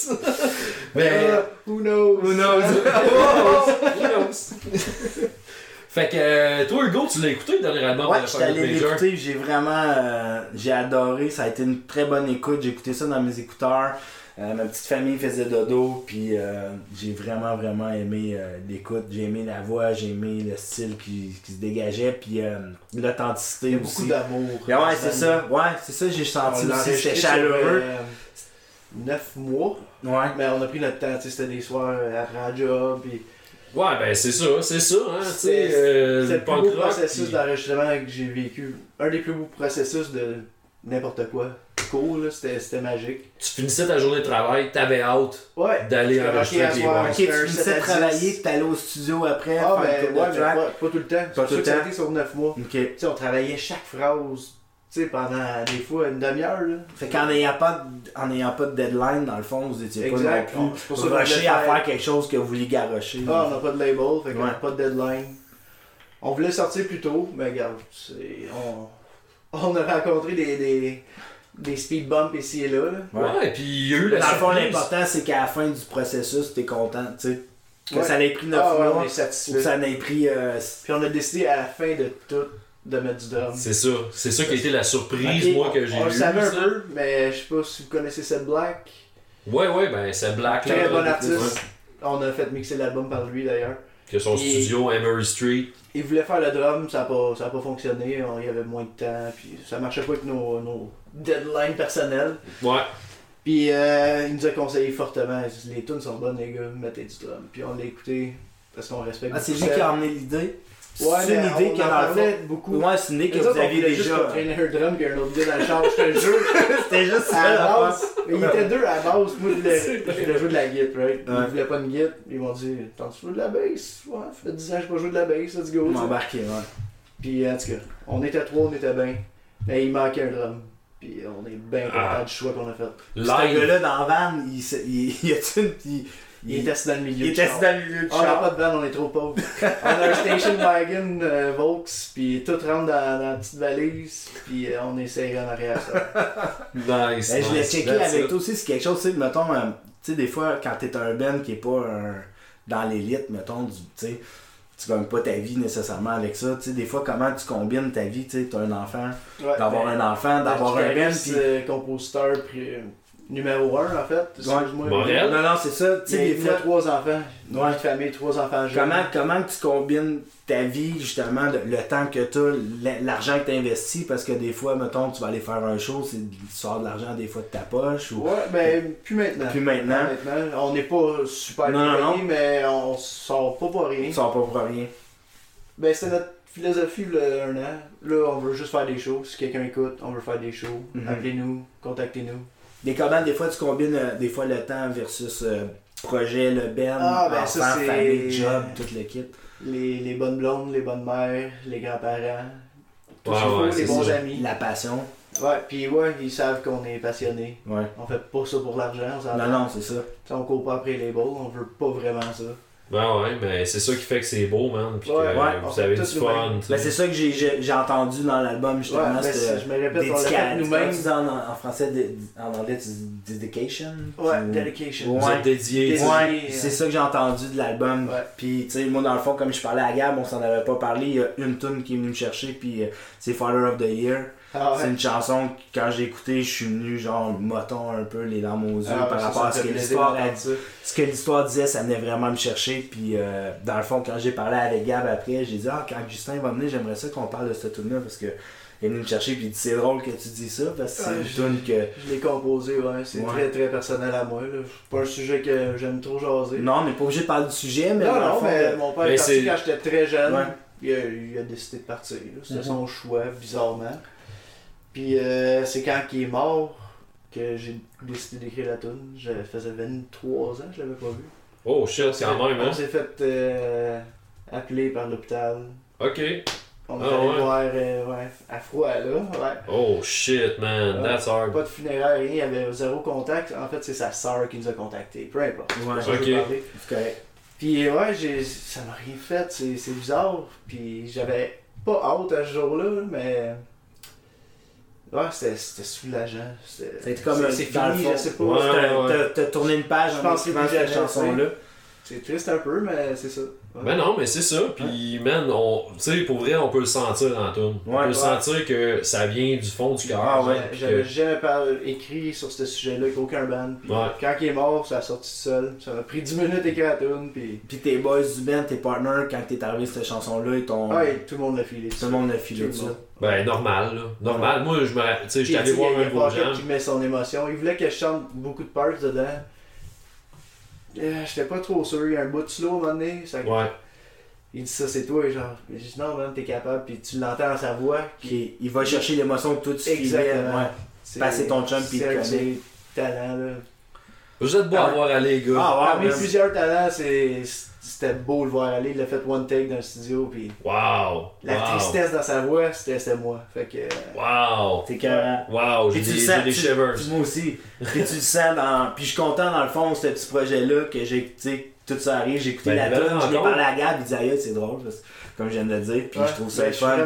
Mais. Uh, who knows? Who knows? (laughs) Who knows? (laughs) Fait que euh, toi, Hugo, tu l'as écouté le dernier album Ouais, de allé Major? l'écouter, j'ai vraiment euh, j'ai adoré, ça a été une très bonne écoute, j'ai écouté ça dans mes écouteurs, Euh, ma petite famille faisait dodo, puis euh, j'ai vraiment vraiment aimé euh, l'écoute, j'ai aimé la voix, j'ai aimé le style qui, qui se dégageait, puis euh, l'authenticité Il y a aussi. beaucoup d'amour. Ouais, ouais, c'est ça, ouais, c'est ça, j'ai senti aussi, c'était chaleureux. Euh, 9 mois, Ouais. mais on a pris notre temps, tu sais, c'était des soirs à Radio, puis Ouais, ben c'est ça, c'est ça, hein, tu sais, C'est- euh, c'est le plus beau processus puis- d'enregistrement que j'ai vécu. Un des plus beaux processus de n'importe quoi. Cool, c'était c'était magique. Tu finissais ta journée de travail, t'avais hâte Ouais. d'aller enregistrer tes voix. Ok, tu finissais 7 de à 10. travailler, puis t'allais au studio après, Ah, ben, ouais, mais pas, pas tout le temps. Pas tout le temps. sur 9 mois. Ok. Tu sais, on travaillait chaque phrase, sais, pendant des fois une demi-heure, là. Fait qu'en n'ayant pas, en n'ayant pas de deadline, dans le fond, vous étiez pas Exact. non pour plus qu'on rushé voulait à faire- faire quelque chose que vous vouliez garrocher. Ah, on n'a pas de label, fait qu'on Ouais. n'a pas de deadline. On voulait sortir plus tôt, mais regarde, c'est- on, on a rencontré des, des, des speed bumps ici et là. là. Ouais. Ouais, puis il y a eu Dans la le fond, l'important, c'est qu'à la fin du processus, t'es content, tu sais. Que Ouais. ça ait pris 9 Ah, ouais, on mois, est ou que satisfait. ça ait pris... euh, Puis on a décidé à la fin de tout de mettre du drum. C'est ça, c'est ça qui a été la surprise, moi, que j'ai On eu. le savait un ça. peu, mais je sais pas si vous connaissez Seth Black. Ouais, ouais, ben c'est Black. Très là, bon là, artiste. ouais. On a fait mixer l'album par lui d'ailleurs. Que son Et- studio, Emery Street. Il voulait faire le drum, ça n'a pas, ça a pas fonctionné, on- il y avait moins de temps, puis ça marchait pas avec nos, nos deadlines personnels. Ouais. Puis euh, il nous a conseillé fortement, il dit, les tunes sont bonnes les gars, mettez du drum. Puis on l'a écouté parce qu'on respecte Ah, c'est lui qui a emmené l'idée? Ouais, c'est une idée on que en fond... beaucoup. Ouais, c'est une idée que vous on aviez déjà. qu'on traîne un drum puis un autre gars dans le char, je te jure. (laughs) C'était juste ça, à la base. Mais il était deux à la base. Moi, je voulais, (laughs) jouer de la guitare, right? Ouais. Ils voulaient pas de guitare. Ils m'ont dit, t'en tu veux de la bass? Ouais, ça fait 10 ans que je pas joué de la bass, let's go. M'embarquer, ouais. Puis en tout cas, on était trois, on était bien. Mais il manquait un drum. Puis on est bien content Ah. du choix qu'on a fait. Ce gars-là, dans la van, il, se- il, il Puis, Il était assis dans le milieu. il assis dans le milieu du On n'a pas de van, on est trop pauvres. (laughs) on a un station wagon euh, Vaux, puis tout rentre dans, dans la petite valise, puis euh, on est serré en arrière. Ça. (laughs) Nice. Ben, je l'ai nice. checké avec toi aussi, c'est quelque chose, tu sais, mettons, euh, tu sais, des fois, quand t'es un band qui est pas un, dans l'élite, mettons, du- tu sais, tu gagnes pas ta vie nécessairement avec ça, tu sais, des fois, comment tu combines ta vie, tu sais, t'as un enfant, Ouais, d'avoir ben, un enfant, d'avoir un guitariste, puis... euh, compositeur pri- numéro 1 en fait. Excuse-moi. Non, non, c'est ça, tu Tu sais, des fois, trois enfants. Ouais. Une famille, trois enfants jeunes. comment, comment tu combines ta vie, justement, de- le temps que t'as, l'argent que t'investis, parce que des fois, mettons, tu vas aller faire un show, c'est tu sors de l'argent des fois de ta poche, ou... Ouais, ben, plus maintenant. Puis maintenant, Maintenant, on n'est pas super Non, non, bien non. payé, mais on sort pas pour rien. tu sors pas pour rien. Ben, c'était notre philosophie là, un an. Là, on veut juste faire des shows. Si quelqu'un écoute, on veut faire des shows. Mhm. Appelez-nous, contactez-nous. Mais comment des fois tu combines euh, des fois le temps versus euh, projet, le band, Ah, ben, enfant, famille, job, tout le kit. Les, les bonnes blondes, les bonnes mères, les grands-parents. Tout Ouais, ce qu'il faut, ouais, les bons ça. amis. La passion. Ouais, puis ouais, ils savent qu'on est passionnés. Ouais. On fait pas ça pour l'argent, on. Non, non, c'est ça. T'sais, on court pas après les balls, on veut pas vraiment ça. Ben ouais, mais c'est ça qui fait que c'est beau, man. Puis Ouais, que ouais, vous avez du fun. Ben, c'est ça que j'ai- j'ai j'ai entendu dans l'album justement. Ouais, c'est- je me répète, on l'a nous-mêmes. tu dis en, en français, dé- en anglais, tu dis dedication? Ouais, Tu- dedication. Ouais. Dédié. Ouais, euh, c'est ça que j'ai entendu de l'album. Ouais. Puis, tu sais, moi, dans le fond, comme je parlais à Gab, on s'en avait pas parlé. Il y a une tune qui est venue me chercher, puis euh, c'est Father of the Year. Ah C'est une chanson que quand j'ai écouté, je suis venu genre moton un peu les larmes aux yeux Ah par rapport à ce que l'histoire. Ce que l'histoire disait, ça venait vraiment me chercher. Puis euh, dans le fond, quand j'ai parlé avec Gab après, j'ai dit Ah, quand Justin va venir, j'aimerais ça qu'on parle de cette tune là parce que il est venu me chercher puis il dit c'est drôle que tu dis ça parce que c'est une tune que. Je l'ai composé, ouais. C'est Ouais. très très personnel à moi. là. Pas un sujet que j'aime trop jaser. Non, on n'est pas obligé de parler du sujet, mais non, dans le non, fond, mais euh, mon père mais est parti quand j'étais très jeune. Ouais. Il, a, il a décidé de partir. C'était Mhm. son choix, bizarrement. Puis euh, c'est quand il est mort que j'ai décidé d'écrire la tune. Je faisais 23 ans, je l'avais pas vu. Oh shit, quand même, hein? On s'est fait euh, appeler par l'hôpital. Ok. On est Ah, allé ouais. voir euh, ouais, à froid là. Ouais. Oh shit, man, Ouais. that's hard. Pas de funérailles, rien, il y avait zéro contact. En fait, c'est sa sœur qui nous a contactés. Peu importe. Ouais, C'est ok. c'est correct. Puis ouais, j'ai, ça m'a rien fait, c'est, c'est bizarre. Puis j'avais pas hâte à ce jour-là, mais. Ouais, c'était, soulageant. C'était, comme c'est, fini, fond. je sais pas. Ouais. T'as- tourné une page Je en écrivant cette chanson-là. C'est triste un peu, mais c'est ça. Ouais. Ben non, mais c'est ça. Puis, man, on, tu sais, pour vrai, on peut le sentir dans la tune. on peut le ouais. sentir que ça vient du fond du cœur. Ah ouais, J'avais que- jamais parlé- écrit sur ce sujet-là avec aucun band. Puis Ouais. quand il est mort, ça a sorti seul. Ça m'a pris 10 minutes d'écrire la tune, puis. Puis tes boys du band, tes partners, quand t'es arrivé cette chanson-là, ils t'ont. Ouais, tout le monde l'a filé. Tout le monde a filé Tout ça. Ben, normal, là. Normal. Moi, je me. Tu sais, Puis, j'étais allé voir un de vos gens. qui met son émotion. Il voulait que je chante beaucoup de parts dedans. Euh, J'étais pas trop sûr, il y a un bout de slow à un moment donné. ça- Ouais. Il dit ça, c'est toi, et genre. J'ai dit non, man, t'es capable, puis tu l'entends dans sa voix. Qui, il va chercher l'émotion que toi tu filais. Exactement. Ouais. C'est- Passer ton chum, puis de ses talents, là. Vous êtes beau Ah à ouais. voir aller, les gars. Ah ouais, Parmi man. plusieurs talents, c'est- c'était beau de le voir aller. Il a fait one take dans le studio, puis Wow. la wow. tristesse dans sa voix, c'était c'était moi. Fait que. Wow. Carré. Wow, j'ai des, le sens, des tu- shivers. moi aussi. Puis tu le sens dans. Puis je suis content dans le fond, ce petit projet-là, que j'ai écouté, tout ça arrive, j'ai écouté Ben, la tune, je l'ai parlé à Gab, il dit aïe, c'est drôle, parce que, comme je viens de le dire, puis Ouais, je trouve ça ben, Je suis fun.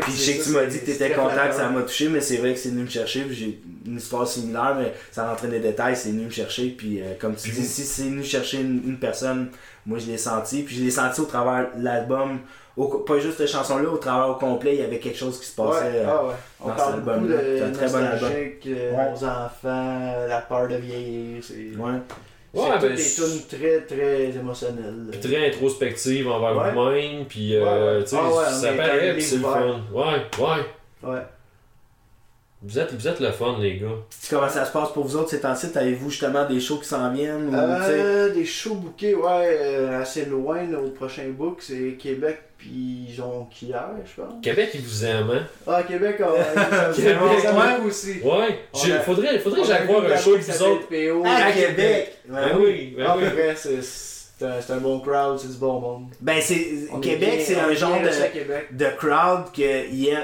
Puis je sais que tu m'as dit que t'étais content que ça m'a touché, mais c'est vrai que c'est venu me chercher, puis j'ai une histoire similaire, mais sans rentrer dans les détails, c'est venu me chercher, puis euh, comme tu dis, si c'est venu chercher une, une personne, moi je l'ai senti, puis je l'ai senti au travers de l'album, au- pas juste cette chanson-là, au travers au complet, il y avait quelque chose qui se passait. Ouais, euh, ah ouais. On dans parle cet album-là. de C'est un très bon album. euh, Ouais. nos enfants, la peur de vieillir. C'est ouais. Ouais, c'est ben, toutes des tunes très très émotionnelles. Puis très introspective envers Ouais. vous-même, puis euh, Ouais, ouais. tu sais, Ah ça paraît, c'est le fun. Ouais, ouais. Ouais. Vous êtes, vous êtes le fun, les gars. Comment ça se passe pour vous autres ces temps-ci? Avez-vous justement des shows qui s'en viennent? Ou? Euh, des shows bookés, ouais, euh, assez loin. Notre prochain book, c'est Québec puis Jonquière, je pense. Québec, ils vous aiment, hein? Ah, Québec, on (laughs) Québec, ouais. beaucoup aussi. Ouais. A- Faudrait, faudrait que j'aille voir un show qui vous autres. PO. À Québec! Ben Ouais. oui, ben Ah, oui. c'est c'est un, bon crowd, c'est du bon monde. Ben, c'est. Québec, c'est un genre de, Québec. de crowd que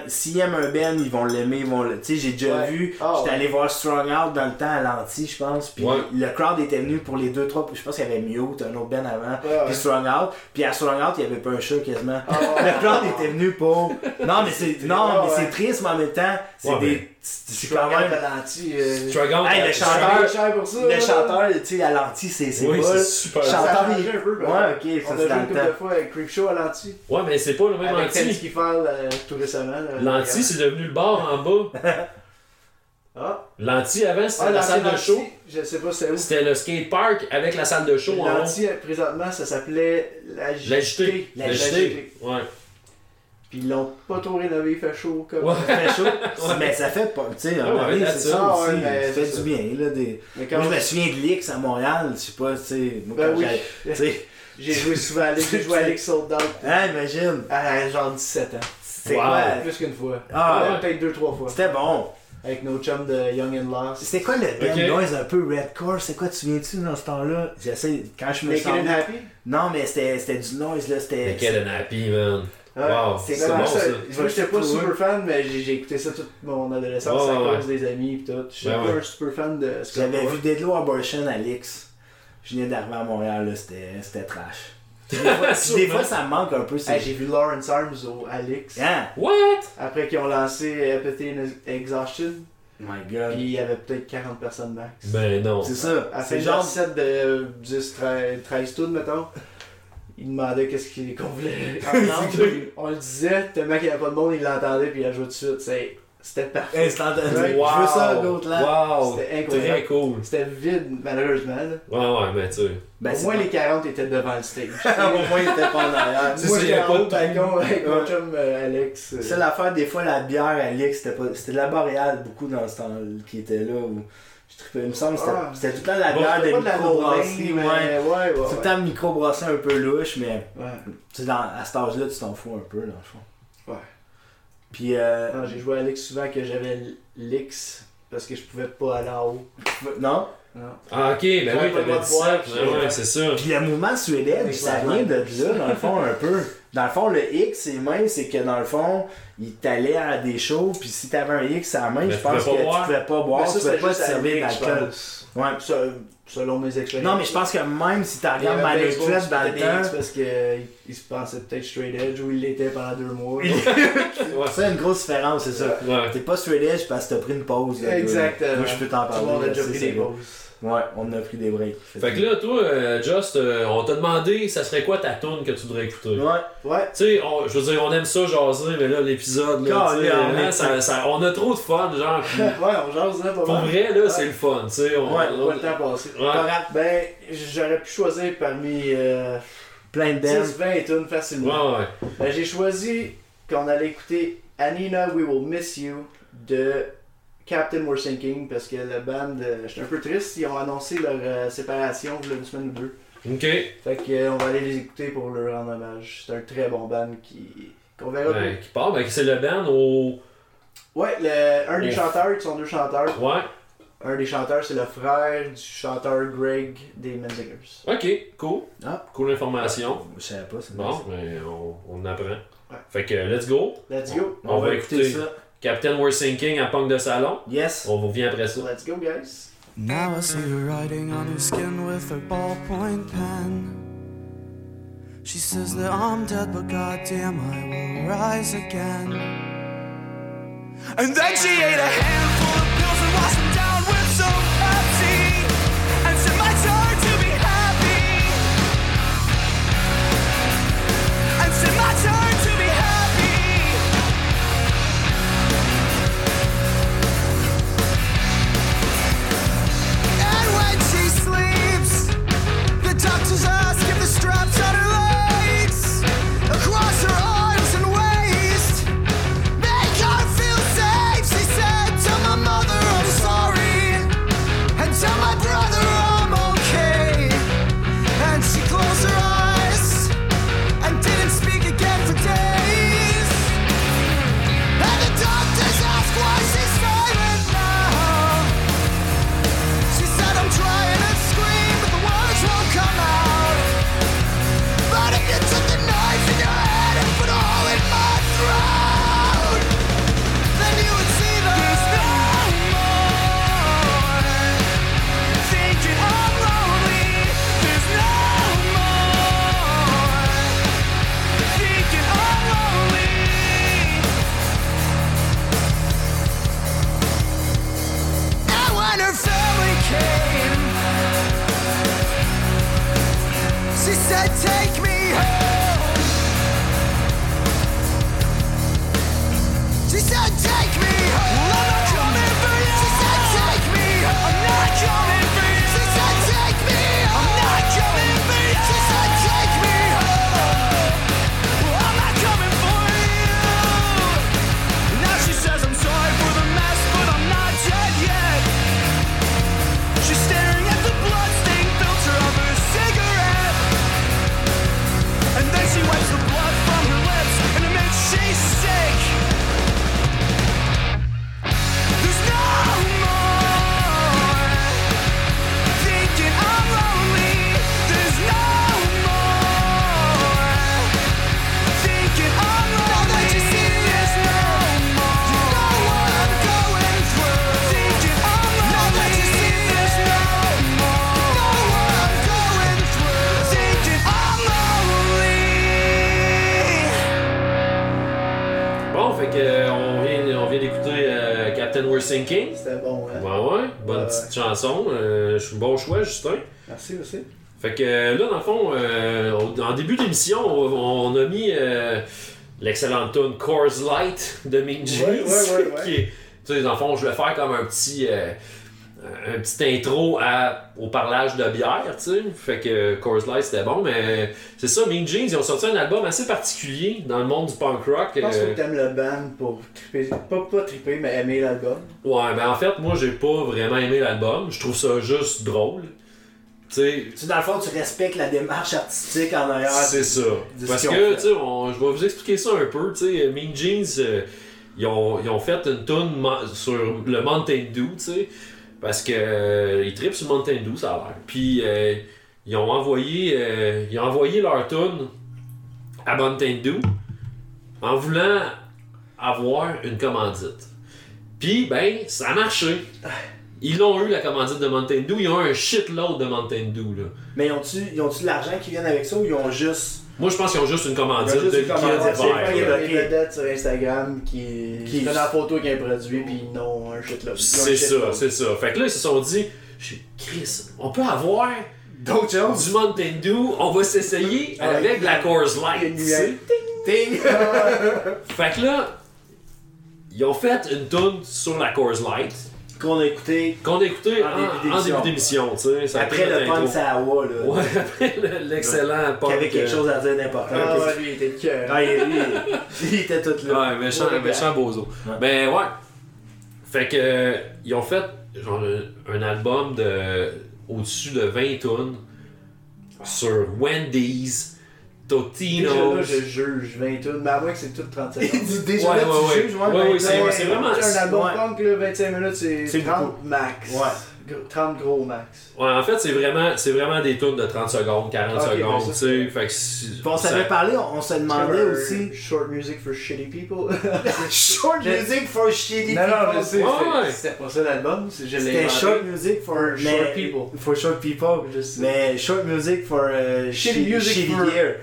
s'ils aiment un band, ils vont l'aimer. ils vont le- Tu sais, j'ai déjà Ouais. vu. Ah, J'étais ouais. allé voir Strong Out dans le temps à l'anti, je pense. Puis Ouais. le crowd était venu pour les deux, trois. Je pense qu'il y avait Mute, un autre band avant. Puis Strong Out. Puis à Strong Out, il y avait pas un chat quasiment. Ah. Le crowd était venu pour. Non, mais c'est. Non, Ouais, mais ouais. c'est triste, mais en même temps, c'est Ouais, des. C'est quand même. L'anti, euh, Struggle, Hey, le chanteur- pour ça. Le chanteur, tu sais, à l'anti, c'est c'est Oui, pas. c'est super. Chanteur, il- un peu, Ouais, ben. ok, ça c'est dans une le temps. de fois avec Creepshow à l'anti. Ouais, mais c'est pas le même Avec anti. Ted Skiffal euh, tout récemment. L'anti, c'est devenu le bar en bas. (laughs) Ah, L'anti, avant, c'était ah la salle de show. Je sais pas c'est où. C'était le skatepark avec la salle de show en haut. L'anti, euh, présentement, ça s'appelait l'agité. L'agité. L'agité. Ouais. Puis ils l'ont pas trop rénové, il fait chaud comme. Ouais. Ça fait chaud. Mais ça fait pas. Tu sais, moment ouais, c'est ça Ah, aussi. ça fait du bien, là. Des... Mais quand Moi, je me souviens de l'X à Montréal. Je sais pas, tu sais. Moi, Ben quand oui. j'allais- Tu sais. (laughs) j'ai joué souvent à Ligue, j'ai joué à Ligue Sold Out Hein, imagine. à genre 17 ans. C'est Wow. quoi? Plus qu'une fois. Ah, Ouais. Peut-être deux, trois fois. C'était bon. Avec nos chums de Young and Lost. C'était quoi le band noise un peu redcore? C'est quoi, tu te souviens-tu dans ce temps-là? J'essaie, quand je me Naked sens. and Happy? Non, mais c'était c'était du noise, là. C'était. Naked and happy, man. Ouais. Wow, c'est vraiment bon Moi, ça. j'étais- Moi, j'étais pas super fan, mais j'ai écouté ça toute mon adolescence Ouais, à ouais, cause des amis pis tout. J'étais Ben pas ouais. un super fan de ce que J'avais vu Deadlow Abortion à l'X. Je venais d'arriver à Montréal, là. C'était c'était trash. (laughs) Des fois, des fois, ça me manque un peu. c'est- Hey, j'ai vu Lawrence Arms au Alix. Hein? What? Après qu'ils ont lancé Apathy and Exhaustion. My god. Puis il y avait peut-être 40 personnes max. Ben non. C'est ça. À C'est genre. genre 7 de 10, 13, 13 tunes, mettons. Il demandait qu'est-ce qu'il- qu'on voulait. entendre. On le disait, tellement qu'il n'y avait pas de monde, il l'entendait puis il a joué tout de suite. C'est- C'était parfait. Je veux ça, l'autre là. Wow. C'était Très incroyable. cool. C'était vide, malheureusement. là. Ouais, ouais, mais tu sais. Ben, Au moins, pas- les 40 étaient devant le stage. (laughs) Au moins, il était pas en arrière. C'est Moi, en pas de avec mon chum euh, Alex. euh, C'est l'affaire, des fois, la bière à l'X, c'était pas... c'était de la boréale beaucoup dans ce temps qui était là. Où... Je trippais, il me semble que c'était Ah. tout le temps la bière de microbrasserie. Ouais. mais ouais, ouais. Tout le temps microbrasserie un peu louche, mais Ouais. tu sais, dans, à cet âge-là, tu t'en fous un peu, dans le fond. Ouais. Puis, euh, Non, J'ai joué à Alex souvent que j'avais l'X. parce que je pouvais pas aller en haut. Non? Non. Ah, ok, ben oui, t'avais dit ça. puis Ah ouais, c'est ça. Puis le mouvement suédois, ça vient de là, dans le fond, un peu. Dans le fond, le X, c'est même, c'est que dans le fond, il t'allait à des shows, puis si t'avais un X à la main, Mais je pense que pas tu boire. pouvais pas boire, ça, tu pouvais pas te servir d'alcool. Ouais. Ça, selon mes expériences. Non, mais je pense que même si t'en Il y regardes avait dans le temps, X parce qu'il il se pensait peut-être straight edge ou il l'était pendant deux mois. (laughs) c'est une grosse différence, c'est ça. Ouais. T'es pas straight edge parce que t'as pris une pause. là, Exactement. Moi, je peux t'en parler. là, déjà pris des pauses. Ouais, on a pris des breaks. Fait que là, toi, euh, Just, euh, on t'a demandé, ça serait quoi ta tune que tu voudrais écouter? Ouais. Ouais. Tu sais, on- je veux dire, on aime ça jaser, mais là, l'épisode, là, tu sais, Calé, on hein, est- ça- ça- on a trop de fun, genre. (laughs) puis Ouais, on jase là pas Pour mal. vrai, là, Ouais. c'est le fun, tu sais. On, Ouais, on- Pas le temps passé. Ouais. Pas. Ben, j'aurais pu choisir parmi euh, Plein de bands. 10-20 tunes facilement. Ouais, ouais. Ben, j'ai choisi qu'on allait écouter Anina We Will Miss You de Captain We're Sinking parce que la band, euh, j'étais un peu triste, ils ont annoncé leur euh, séparation il y a une semaine ou deux. Ok. Fait que euh, on va aller les écouter pour leur rendre hommage. C'est un très bon band qui qu'on verra Ben, qui part, ben, c'est le band au. Ouais, le- un des chanteurs, ils sont deux chanteurs. Ouais. Un des chanteurs, c'est le frère du chanteur Greg des Menzingers. Ok, cool. Ah. Cool information. Je savais pas, c'est Bon, ben, on, on apprend. Ouais. Fait que, let's go. Let's go. On, va écouter ça. Captain We're Sinking à Punk de Salon. Yes. On vous revient après ça. Let's go, guys. Now I see her writing on her skin with her ballpoint pen. She says that I'm dead, but goddamn, I will rise again. And then she ate a handful of pills and washed them down with some Pepsi. And said, "My turn to be happy." And said, "My turn l'excellente tune Coors Light de Mean Jeans. Ouais, ouais, (laughs) ouais, qui est- tu sais, dans le fond, je vais faire comme un petit. euh, un petit intro à, au parlage de bière, tu sais. Fait que Coors Light c'était bon, mais c'est ça, Mean Jeans, ils ont sorti un album assez particulier dans le monde du punk rock. Je pense euh, que t'aimes le band pour triper. Pas, pas triper, mais aimer l'album. Ouais, ben en fait, moi j'ai pas vraiment aimé l'album. Je trouve ça juste drôle. Tu sais, dans le fond, tu respectes la démarche artistique en arrière. c'est ça. Parce que, tu sais, je vais vous expliquer ça un peu. Tu sais, Mean Jeans, euh, ils ont, ils ont fait une tune sur le Mountain Dew, tu sais, parce que euh, ils trippent sur Mountain Dew, ça a l'air. Puis euh, ils ont envoyé, euh, ils ont envoyé leur tune à Mountain Dew en voulant avoir une commandite. Puis, ben, ça a marché. Ils l'ont eu, la commandite de Mountain Dew. Ils ont eu un shitload de Mountain Dew, là. Mais ils ont-tu ils ont-tu de l'argent qui vient avec ça ou ils ont juste. Moi, je pense qu'ils ont juste une commandite ont juste de commandite, il y a des vedettes sur Instagram qui, Qui- prennent la photo avec un produit puis ils ont un shit là. C'est ça, c'est ça. Fait que là, ils se sont dit, Chris, on peut avoir D'autres choses? du Mountain Dew, on va s'essayer Ah, avec de la Coors Light. Ting! (laughs) Fait que là, ils ont fait une tune sur la Coors Light Qu'on a écouté qu'on a écouté En en, début d'émission. tu sais. Après le punk intro. Sawa, là. Ouais, après le- l'excellent Qui punk. avait quelque euh, chose à dire d'important. Ah ouais, lui, il était le cœur. Ah, il, lui, il était tout là. Ouais, méchant, Ouais, méchant bozo. Ouais. Ben ouais. Fait que euh, ils ont fait genre un, un album de au-dessus de 20 tonnes sur Wendy's, Déjà Totino's. là, je juge 20 tonnes, mais à moins que c'est tout 35 Il secondes. dit déjà Ouais, là, ouais, tu ouais. juges, moi, Ouais, ouais, ben, c'est- vraiment- Un album Ouais. punk, là, 25 minutes, c'est C'est 30 beaucoup. max. Ouais. Gros- 30 gros max. Ouais, en fait, c'est vraiment, c'est vraiment des tunes de 30 secondes, 40 Ok, secondes, ben ça, tu sais. Fait que si- on ça- s'avait parlé, on, on se demandait aussi. Short music for shitty people. (laughs) Short music for shitty non, non, people. je sais, Ouais, c'était- pas ça l'album, c'est je l'ai C'était short music for, mais- short people. For short people. Mais short music for uh, Shitty shitty, music shitty for- gear.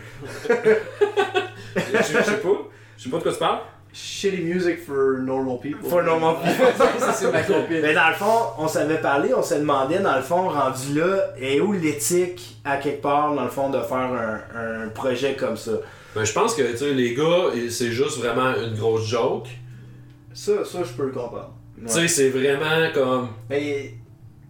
Je (laughs) je sais pas. Je sais pas de quoi tu parles. Shitty music for normal people. For normal (laughs) people. ça, c'est ma copine. Mais dans le fond, on s'avait parlé, on se demandait, dans le fond, rendu là, et où l'éthique, à quelque part, dans le fond, de faire un, un projet comme ça? Ben, je pense que, tu sais, les gars, c'est juste vraiment une grosse joke. Ça, ça, je peux le comprendre. Tu sais, c'est vraiment comme. Mais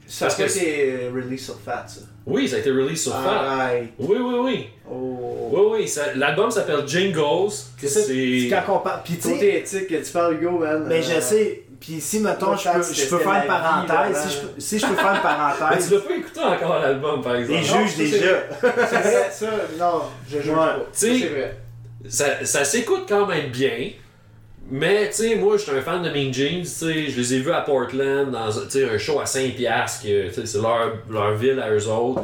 ça Parce que été release sur Fat, ça. Oui, ça a été release sur Fat. Arrête. Oui, oui, oui. Oh. Oui, oui. ça- L'album s'appelle Jingles. C'est ça, c'est C'est. quand on parle. Puis tu sais, Côté éthique, tu parles Hugo, man. mais euh, je sais, puis si, mettons, je peux, je peux faire une parenthèse, si je, peux, si je peux faire une (laughs) Mais tu parenthèse, l'as pas écouté encore l'album, par exemple. juges ça, déjà. C'est vrai, ça, non, je juge Ouais. pas. Tu sais-. Ça, ça s'écoute quand même bien. Mais, tu sais, moi, je suis un fan de Mean Jeans, tu sais, je les ai vus à Portland, dans un- tu sais, un show à 5$, piastres, que, tu sais, c'est leur, leur ville à eux autres.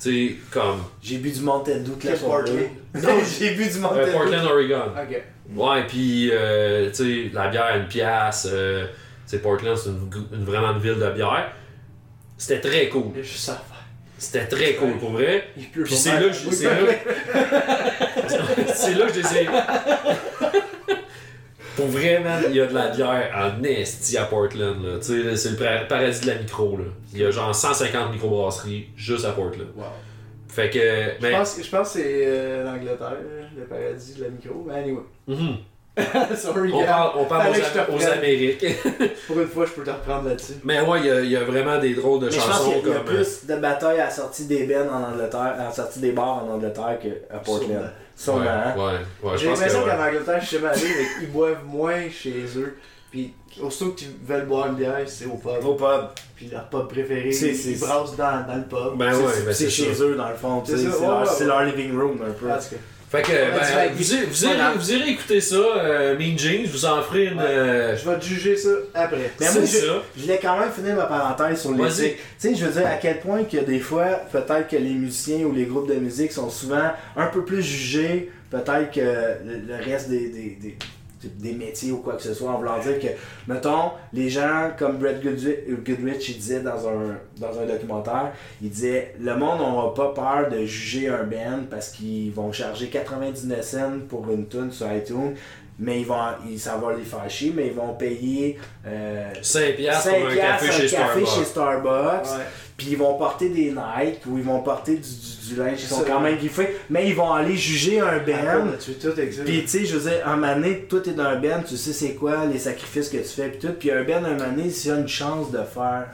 Tu sais, comme J'ai bu du Mountain Dew la soirée. Portland? (laughs) Non, j'ai bu du Mountain euh, Dew. Portland, Oregon. Ok. Ouais, puis, euh, tu sais, la bière à une pièce. Euh, tu sais, Portland, c'est une, une- vraiment une ville de bière. C'était très cool. C'était très cool, pour vrai. Puis c'est là, que je- c'est là, c'est là que je les ai. Pour vrai, man, il y a de la bière en esti à Portland. là. Tu sais, c'est le paradis de la micro. Là. Il y a genre 150 microbrasseries juste à Portland. Wow. Fait que. Je Mais, pense, je pense que c'est euh, l'Angleterre, le paradis de la micro. Mais anyway. Mhm. (laughs) Sorry, on parle, on parle aux. Amériques. (laughs) Pour une fois, je peux te reprendre là-dessus. Mais ouais, il y a- il y, a vraiment des drôles de Mais je pense chansons qu'il y a- il y a comme. euh, plus de batailles à la sortie des bennes en Angleterre, à la sortie des bars en Angleterre qu'à Portland. Sûrement. ouais, J'ai l'impression ouais. qu'en Angleterre, je suis allé, mais ils boivent moins chez eux. Puis, aussitôt que tu veux boire une bière, c'est au pub. Au pub. Puis leur pub préféré, C'est- ils brassent dans, dans le pub. Ben C'est- ouais, ben c'est c'est chez ça. eux dans le fond. C'est leur living room un peu. Fait que, a du ben, vous, irez- vous, irez, Voilà. vous irez écouter ça, euh, Mean Jeans, vous en ferez une. Euh, Je vais te juger ça après. Mais moi, je, je voulais quand même finir ma parenthèse sur l'éthique. Tu sais, je veux dire, à quel point que des fois, peut-être que les musiciens ou les groupes de musique sont souvent un peu plus jugés, peut-être que le, le reste des, des, des, des métiers ou quoi que ce soit, en voulant dire que, mettons, les gens, comme Brett Goodrich, il disait dans un, dans un documentaire, il disait, le monde n'aura pas peur de juger un band parce qu'ils vont charger 99 cents pour une tune sur iTunes, mais ils vont, ils, ça va les faire chier, mais ils vont payer... euh, 5 piastres 5 pour un café chez café Starbucks. chez Starbucks. Ouais. Puis ils vont porter des Nike ou ils vont porter du, du, du linge qui sont quand même griffés. Mais ils vont aller juger un band. tout ça. Puis tu sais, je veux dire, un donné, toi t'es dans un band, tu sais c'est quoi les sacrifices que tu fais puis tout. Puis un band, un donné, s'il a une chance de faire,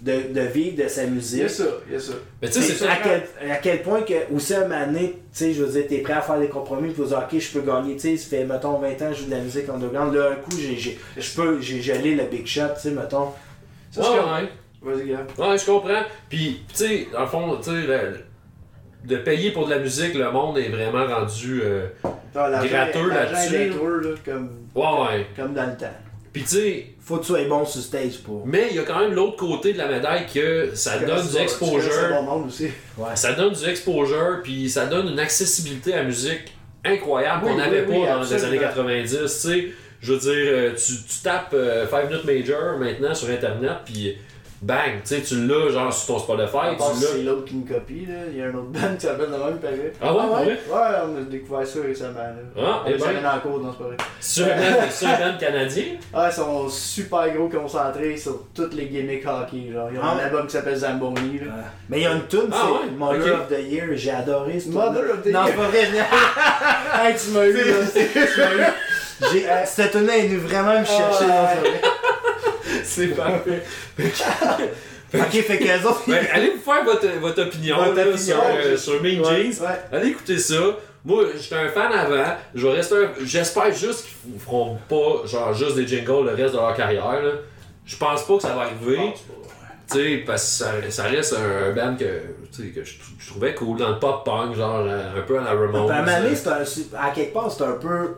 de, de vivre de sa musique. il y a ça. Mais tu sais, c'est à quel, à quel point que, aussi un moment donné, tu sais, je veux dire, t'es prêt à faire des compromis, puis dire, ok, je peux gagner, tu sais, ça fait, mettons, 20 ans que je joue de la musique underground, là, un coup, j'ai, j'ai, je peux, j'ai gelé le big shot, tu sais, mettons. Ça, Ouais, ouais. Vas-y, gars. Ouais, je comprends. Puis, tu sais, dans le fond, tu sais, le- de payer pour de la musique, le monde est vraiment rendu. euh, Ah, gratteux là-dessus. là, comme, Ouais, ouais. comme dans le temps. Puis tu sais, Faut que tu sois bon sur stage pour. mais il y a quand même l'autre côté de la médaille que ça donne du connais exposure. bon monde aussi. Ça donne du exposure, puis ça donne une accessibilité à la musique incroyable Oui, qu'on n'avait oui, oui, pas dans les années 90. Tu sais, je veux dire, euh, tu, tu tapes 5 Minute Major maintenant sur Internet, puis bang, tu sais, tu l'as genre sur ton Spotify, tu si c'est l'as. l'autre qui me copie, là. Il y a un autre band qui s'appelle de même, pareil. Ah ouais, pour vrai? Ouais, on a découvert ça récemment, là. Ah, on eh les ben. en cours, non, c'est pas vrai. Sur un band- sur un band canadien? (laughs) Ah, ils sont super gros concentrés sur toutes les gimmicks hockey, genre. Ils ont Ah. un album qui s'appelle Zamboni, là. Mais il y a une tune, Ah c'est ouais? Mother of the Year. J'ai adoré ce Mother of the Non, Year. c'est pas vrai. (laughs) Hey, tu m'as eu, là. Tu m'as eu. J'ai- euh, Cette tune est venue vraiment me chercher. Ah, non, c'est parfait. (laughs) Ok, fait autres. Ben, allez vous faire votre, votre opinion, Votre là, opinion, sur, euh, sur Mean Ouais. Jeans. Ouais. Allez écouter ça. Moi, j'étais un fan avant. Je un... J'espère juste qu'ils f- feront pas genre juste des jingles le reste de leur carrière. Là. Je pense pas que ça va arriver. Tu sais, parce que ça, ça reste un, un band que, je, trou- je trouvais cool dans le pop punk, genre euh, un peu à la Ramones. Ben, à à quelque part, c'est un peu.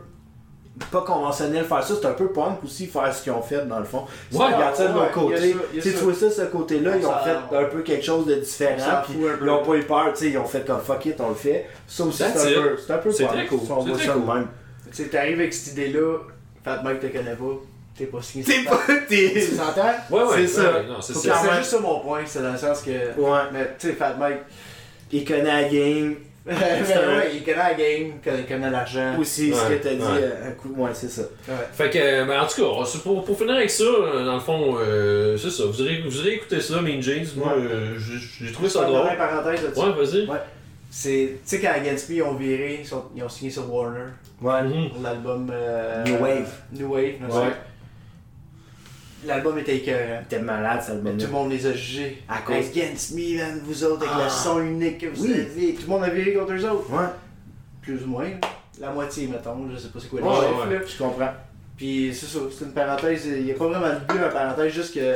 Pas conventionnel faire ça, c'est un peu punk aussi faire ce qu'ils ont fait dans le fond. Si Ouais, tu regardes ça de l'autre côté, tu sais, ça. tu vois ça de ce côté-là, ils ont Ça- fait un peu quelque chose de différent, puis ils ont pas eu peur, tu sais, ils ont fait comme fuck it, on le fait. Ça aussi, c'est un peu, c'est un peu C'est punk, très cool, on voit ça cool. même. Tu sais, t'arrives avec cette idée-là, Fat Mike te connaît pas, t'es pas signé. T'es pas. T'es- Tu s'entends? Ouais, ouais, c'est ouais, ça. c'est juste ça mon point, c'est dans le sens que. Ouais, Mais tu sais, Fat Mike, il connaît la game, ben ouais, il connaît la game, il connaît, il connaît l'argent. aussi, ce Ouais, que t'as dit, ouais. euh, un coup, ouais, c'est ça. Ouais. Fait que, ben, en tout cas, pour, pour finir avec ça, euh, dans le fond, euh, c'est ça. Vous aurez, vous aurez écouté ça, Mean Jeans. Moi, Ouais. euh, j'ai trouvé Je ça vais drôle. parenthèse là-dessus. Ouais, vas-y. Ouais. C'est, tu sais, quand Me ils ont viré, ils, ont signé sur Warner Ouais. Mhm. pour l'album euh, New Wave. New Wave, non, Ouais. C'est- L'album était écœurant. T'es malade, ça le Mais met tout le monde les a jugés. À cause- Against Me, man, vous autres, avec Ah. le son unique que vous Oui. avez. Tout le monde a viré contre eux autres. Ouais, Plus ou moins. La moitié, mettons. Je sais pas c'est quoi les Ouais, chiffres, ouais. là. je comprends. Puis c'est ça, c'est une parenthèse. Il n'y a pas vraiment de but, une parenthèse, juste que.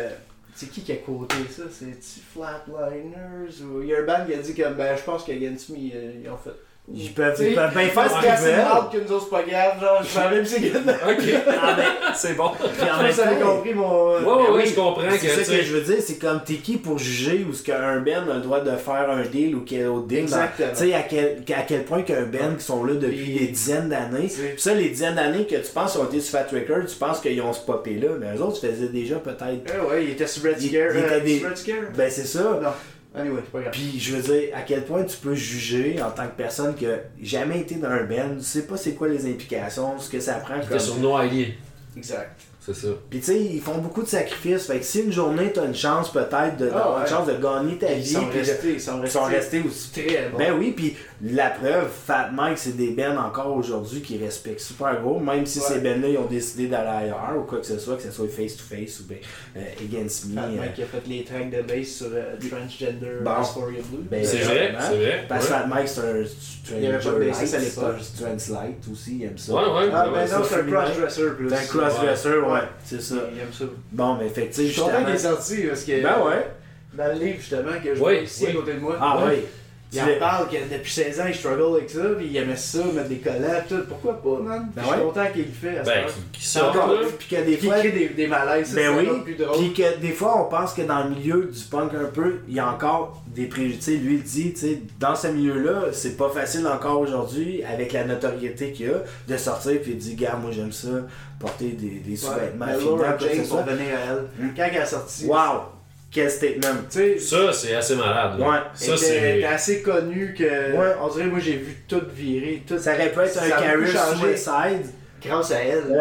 C'est qui qui a quoté ça? C'est-tu Flatliners Ou il y a un band qui a dit que ben, je pense qu'Against Me, euh, ils ont fait. Ils peuvent, ils peuvent bien faire ce qu'ils veulent. marde que nous autres, c'est pas grave. Genre, je savais même c'est que. Ok, Ah, ben, c'est bon. puis en Je même temps, compris mon. Ouais, ouais, Ben ouais, oui, je comprends C'est ça que je veux dire, c'est comme t'es qui pour juger où ce qu'un band a le droit de faire un deal ou quel autre deal. Exactement. Tu sais, à quel, à quel point qu'un band qui sont là depuis Puis- des dizaines d'années. C'est- Puis ça, les dizaines d'années que tu penses ont été sur Fat Records, tu penses qu'ils ont spopé là, mais eux autres faisaient déjà peut-être. Eh ouais, il était sur Red Il- Scare. il était euh, sur Red Scare Ben c'est ça. Anyway, c'est pas grave. Puis je veux dire, à quel point tu peux juger en tant que personne qui a jamais été dans un band, tu sais pas c'est quoi les implications, ce que ça prend T'es comme. sur Noaillier, Exact. c'est ça. Puis tu sais, ils font beaucoup de sacrifices. Fait que si une journée t'as une chance peut-être de, Ah une chance de gagner ta Ils vie, sont puis de- restés, ils sont ils restés. sont restés aussi. très. Ben oui, puis la preuve, Fat Mike, c'est des bands encore aujourd'hui qui respectent super gros, même si Ouais. ces bands-là ils ont décidé d'aller ailleurs ou quoi que ce soit, que ce soit face to face ou ben, euh, Against Me. Fat euh, Mike qui a fait les tracks de bass sur euh, Transgender Bon. Astoria Blue. Ben, C'est euh, vrai, c'est vrai. Parce que ouais. Fat Mike, c'est un Il y avait pas de bassiste à light, l'époque. c'est un Translight aussi, il aime ça. Ouais, ouais, Ah, ben ouais, non, c'est un crossdresser plus. C'est un crossdresser, ouais, Ouais. c'est ça. Il aime ça. Bon, mais fait que tu sais, Je suis content qu'il est sorti parce que Ben ouais. dans le livre justement que je Oui, vois ici à côté de moi, Ah Ouais. Ouais. il en parle que depuis 16 ans il struggle avec ça, puis il aimait ça, mettre des collants, tout. Pourquoi pas, man? Ben je suis ouais. content qu'il le fait à ce Ben, qui, qui sort, là? Puis que des fois. crée des, des malaises, ça, Ben oui, plus drôle. puis que des fois on pense que dans le milieu du punk un peu, il y a encore des préjugés. Lui il dit, tu sais, dans ce milieu-là, c'est pas facile encore aujourd'hui, avec la notoriété qu'il a, de sortir puis il dit, gars, moi j'aime ça, porter des, des Ouais. sous-vêtements que ce James soit. pour venir à elle. Hmm. Quand elle a sorti, Wow! Quel statement! tu sais, Ça, c'est assez malade. là. Ouais. Ça, c'est. assez connu que. Ouais. On dirait, moi j'ai vu tout virer, tout. Ça aurait pu être un changé. suicide. grâce à elle. Ouais.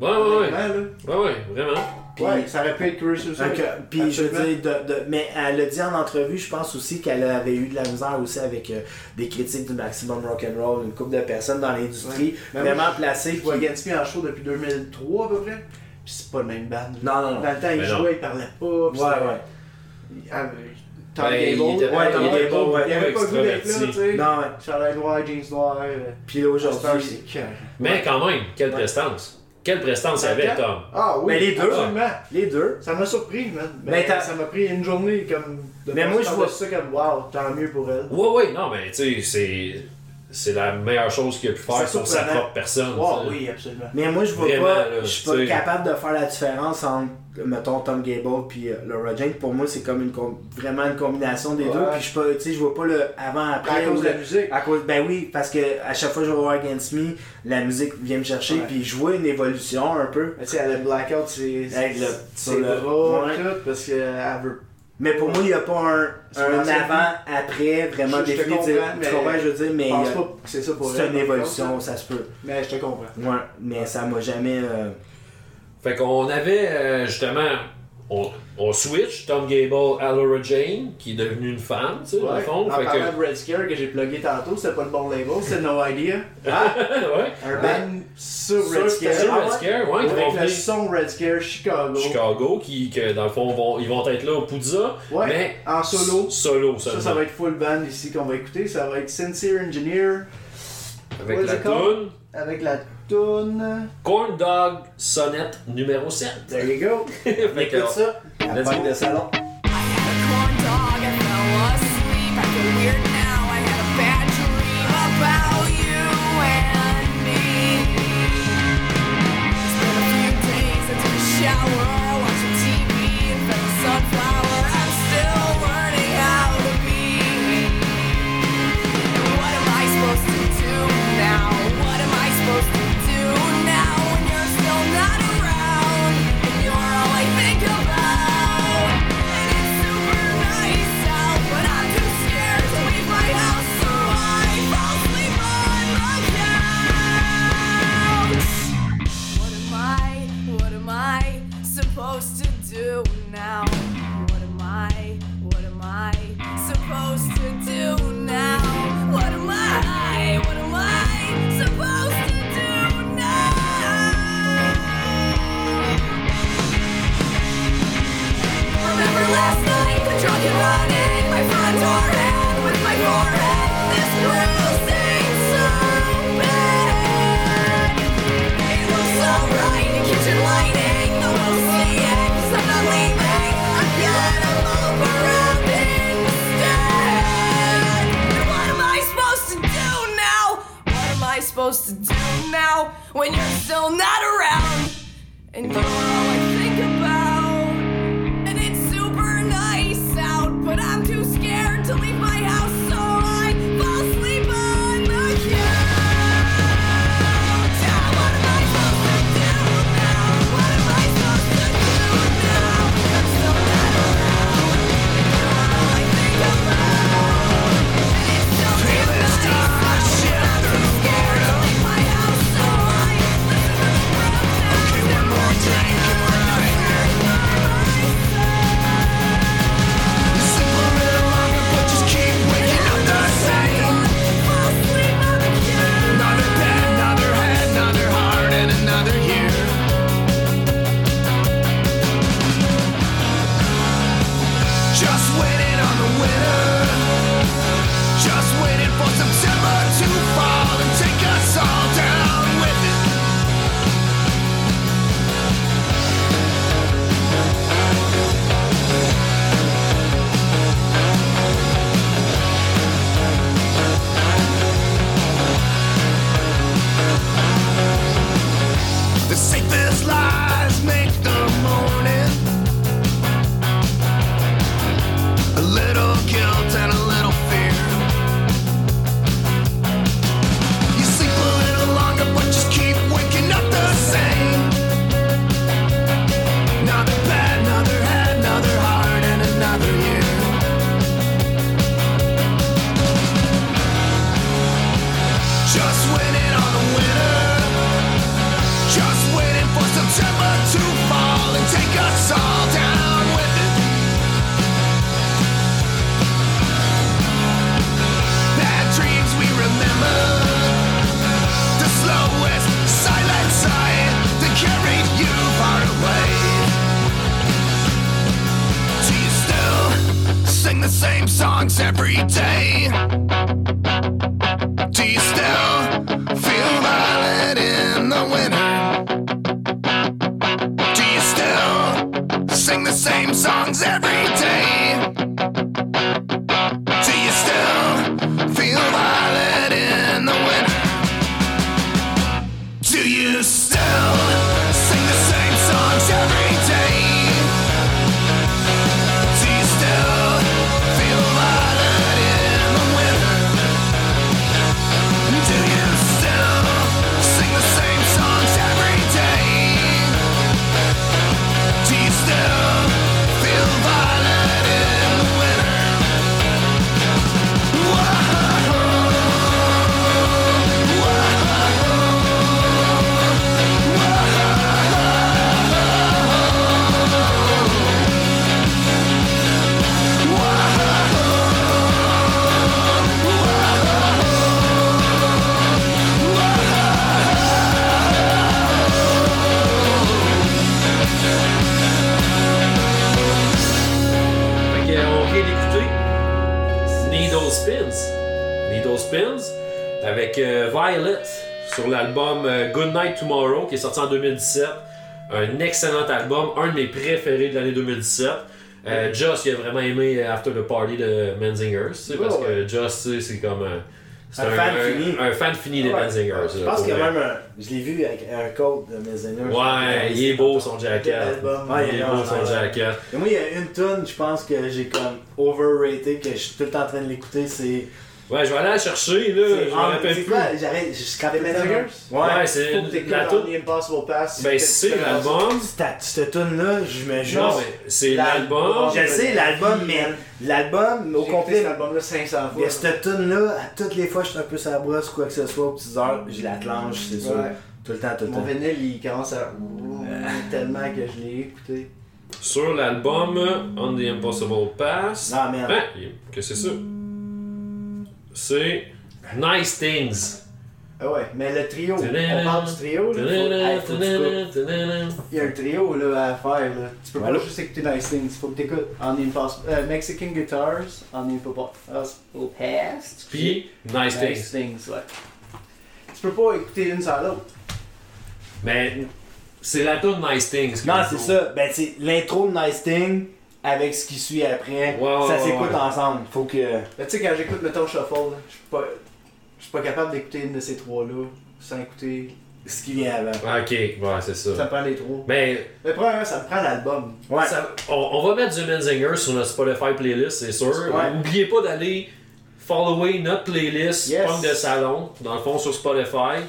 Ouais, ouais, ouais. Vraiment, là. Ouais, ouais, vraiment. Puis- ouais, ça aurait pu être. Donc, euh, puis je veux dire, de, de- mais elle a dit en entrevue, je pense aussi qu'elle avait eu de la misère aussi avec euh, des critiques du maximum rock'n'roll, une couple de personnes dans l'industrie, Mais vraiment placées. Je vois Me en show depuis 2003 à peu près. Puis c'est pas le même band. Non, non, non. Dans le temps, il Mais non. jouait, il parlait pas. Ouais, ouais. Ah, mais- Tom Ben, il Gable. était- ouais, Tom il avait Gable, pas- ouais, Il avait pas le goût d'être là, tu sais. Non, ouais. Chandail noir, jeans noirs. euh, Puis là, aujourd'hui. Mais quand même, quelle prestance. Quelle prestance il y avait, Tom. Ah oui, Mais les deux. absolument. Les deux. Ça m'a surpris, man. Mais Mais ça m'a pris une journée comme. de Mais moi, je vois- ça comme, wow, tant mieux pour elle. Ouais, ouais, non, mais tu sais, c'est. C'est la meilleure chose qu'il a pu faire sur sa propre personne. Oui, absolument. Mais moi, je vois Vraiment, pas, là, je suis pas capable de faire la différence entre, mettons, Tom Gable puis euh, Laura Jane. Pour moi, c'est comme une com- vraiment une combinaison des Ouais. deux. Puis je pas, tu sais, je vois pas le avant-après. À cause de la musique. À cause, ben oui, parce que à chaque fois que je voir Against Me, la musique vient me chercher. Ouais. Puis je vois une évolution un peu. Tu sais, elle a le blackout, c'est Avec le- c'est sur le- bras, ouais. tout, parce qu'elle veut. Mais pour moi, il n'y a pas un, un avant-après vraiment Je- je te défini. tu sais, comprends, je veux dire, mais Je que c'est ça pour c'est une évolution, ça se peut. Mais je te comprends. Ouais, mais ça m'a jamais. euh, Fait qu'on avait euh, justement. On, on switch Tom Gable à Laura Jane, qui est devenue une femme, tu sais, dans le Ouais. fond. En Fait que. parlant de Red Scare que j'ai plugué tantôt, c'était pas le bon label, c'était No Idea. (laughs) Ah! ouais. Un Ben, band sur sur Red Scare. Sur Red ouais? Scare, ouais, Avec le venir son Red Scare Chicago. Chicago, qui, que dans le fond, vont, ils vont être là au Puzza, Ouais, mais en solo. Solo, Ça, seulement. ça va être full band ici qu'on va écouter. Ça va être Sincere Engineer Avec What la tune avec la Corn Dog Sonnette numéro 7. There you go. (laughs) Fait que, ça, Let's go. salon. Sorti en 2017. Un excellent album, un de mes préférés de l'année 2017. Euh, Joss, il a vraiment aimé After the Party de Menzingers, sais, parce Ouais, que Joss, c'est comme un, fan fini. un fan fini des. Menzingers. Je pense qu'il y a même un. Je l'ai vu avec un code de Messenger. Ouais, il est beau son jacket. Ouais, il est beau son jacket. Et moi, il y a une tune, je pense que j'ai comme overrated, que je suis tout le temps en train de l'écouter, c'est. Ouais, je vais aller la chercher, là. Je me rappelle c'est plus. Les Menzingers? Ouais, Ouais, c'est la the Impossible Pass. Ben, c'est l'album. Cette, tune-là, je me jure. Non, mais c'est l'album. Je sais, l'album, mais l'album au complet. cet album-là 500 fois. Mais cette tune-là, à toutes les fois que je suis un peu sur la brosse, quoi que ce soit, aux petites heures, je la clenche, c'est sûr. Tout le temps, tout le Mon temps. vinyle, il commence à. (laughs) tellement que je l'ai écouté. Sur l'album On the Impossible Pass. Non, mais. Hein, qu'est-ce que c'est ça? C'est Nice Things. Ah ouais, mais le trio, on parle du trio, là. Faut. Il y a un trio là, à faire. Là. Tu peux Voilà. pas juste écouter Nice Things, faut que tu écoutes On the Impossible. euh, Mexican Guitars, On the Impossible Past. Puis Nice Nice Things. Things, ouais. Tu peux pas écouter une sans l'autre. Mais c'est la tune Nice Things. Non, c'est ça. Ben, c'est l'intro de Nice Thing avec ce qui suit après. Ça s'écoute ouais. ensemble. Faut que. Mais tu sais, quand j'écoute, mettons, Shuffle, je suis pas, je suis pas capable d'écouter une de ces trois-là sans écouter. Ce qui vient avant. Ah, Ok, ouais, c'est Ça ça. prend les trois. Mais Mais premièrement, ça me prend l'album. Ouais. ça- on, on va mettre du Menzinger sur notre Spotify playlist, c'est sûr. Ouais. N'oubliez pas d'aller follower notre playlist Yes. Punk de Salon, dans le fond sur Spotify.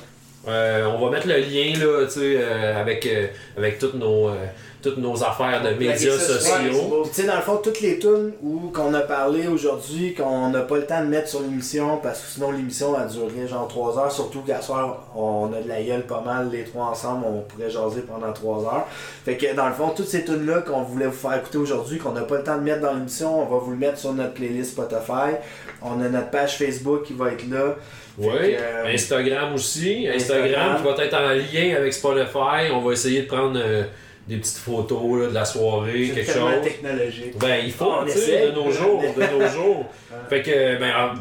Euh, on va mettre le lien là, tu sais, euh, avec, euh, avec toutes, nos, euh, toutes nos affaires de médias sociaux. Tu sais, dans le fond, toutes les tunes où qu'on a parlé aujourd'hui, qu'on n'a pas le temps de mettre sur l'émission, parce que sinon l'émission a duré genre 3 heures, surtout qu'à soir, on a de la gueule pas mal, les trois ensemble, on pourrait jaser pendant 3 heures. Fait que dans le fond, toutes ces tunes-là qu'on voulait vous faire écouter aujourd'hui, qu'on n'a pas le temps de mettre dans l'émission, on va vous le mettre sur notre playlist Spotify. On a notre page Facebook qui va être là. Oui, euh, Instagram aussi. Instagram, Instagram. qui va être en lien avec Spotify. On va essayer de prendre euh, des petites photos là, de la soirée, quelque chose. technologique. Ben, il faut, On tu sais, de nos jours, de nos (laughs) jours. Fait que, ben, ah,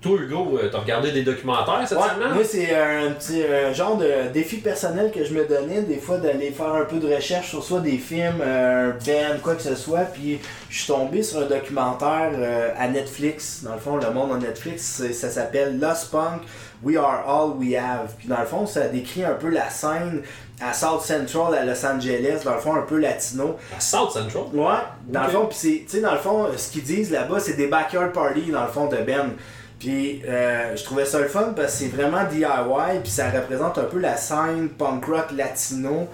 toi, Hugo, euh, t'as regardé des documentaires cette Ouais, semaine? moi, c'est un petit un genre de défi personnel que je me donnais, des fois, d'aller faire un peu de recherche sur soit des films, euh, un band, quoi que ce soit. Puis, je suis tombé sur un documentaire euh, à Netflix. Dans le fond, le monde en Netflix, ça s'appelle Lost Punk, We Are All We Have. Puis, dans le fond, ça décrit un peu la scène à South Central, à Los Angeles, dans le fond, un peu latino. À South Central? Ouais, dans le fond, pis c'est, tu sais, dans le fond, ce qu'ils disent là-bas, c'est des backyard parties, dans le fond, de Ben. Puis euh, je trouvais ça le fun parce que c'est vraiment DIY, puis ça représente un peu la scène punk rock latino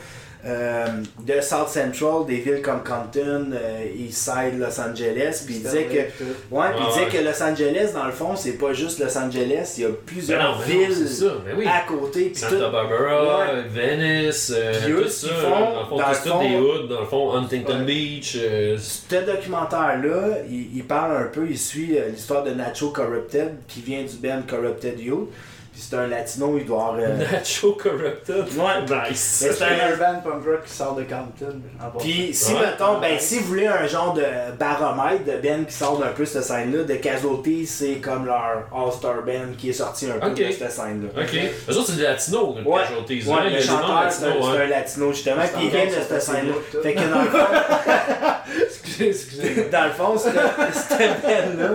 euh, de South Central, des villes comme Compton, euh, Eastside, Los Angeles. Puis il disait que, ouais, puis il Ouais, disait ouais. que Los Angeles, dans le fond, c'est pas juste Los Angeles, il y a Ben plusieurs non, ben non, villes ça, ben oui. à côté. Santa tout, Barbara, Ouais. Venice, euh, Puis eux, tout ce ça. qu'ils font, dans le fond, dans le des fond- hoods, dans le fond, Huntington Ouais. Beach. euh, Ce documentaire-là, il, il parle un peu, il suit euh, l'histoire de Nacho Corrupted, qui vient du band Corrupted Youth. Puis c'est un latino, il doit avoir. euh, Nacho Corrupted. Ouais. (laughs) Nice. C'est un band punk rock qui sort de Compton. Puis si Ouais. mettons, ben si vous voulez un genre de baromètre de band qui sort d'un peu cette scène-là, de Casualty, c'est comme leur All-Star Band qui est sorti un peu de cette scène-là. Ok. Eux autres, c'est des latinos, le Ouais, Casualties, ouais, hein, il y le chanteur, c'est un, latinos, c'est hein. un latino justement, puis il en vient de cette scène-là. Fait que dans le fond, (laughs) excusez, excusez. dans le fond, cette band-là,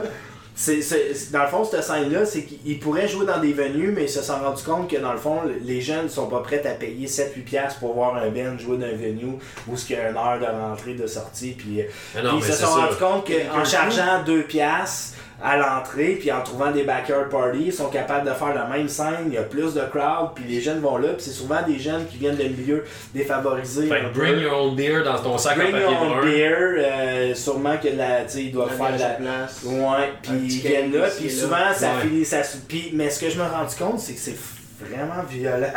c'est, c'est- dans le fond, cette scène-là, c'est qu'ils pourraient jouer dans des venues, mais ils se sont rendus compte que dans le fond, les jeunes sont pas prêts à payer 7-8$ piastres pour voir un band jouer dans un venue où il y a une heure de rentrée, de sortie. Puis, non, puis mais ils se sont rendus compte qu'en chargeant 2$ piastres à l'entrée, puis en trouvant des backyard parties, ils sont capables de faire la même scène, il y a plus de crowd, puis les jeunes vont là, puis c'est souvent des jeunes qui viennent de milieux défavorisés. Fait bring peu. your own beer dans ton sac Bring à your papier own beer, euh, sûrement que la, tu sais, ils doivent faire la, place. Ouais, puis ils viennent là, puis souvent là. ça Ouais. finit, ça mais ce que je me suis rendu compte, c'est que c'est vraiment violent.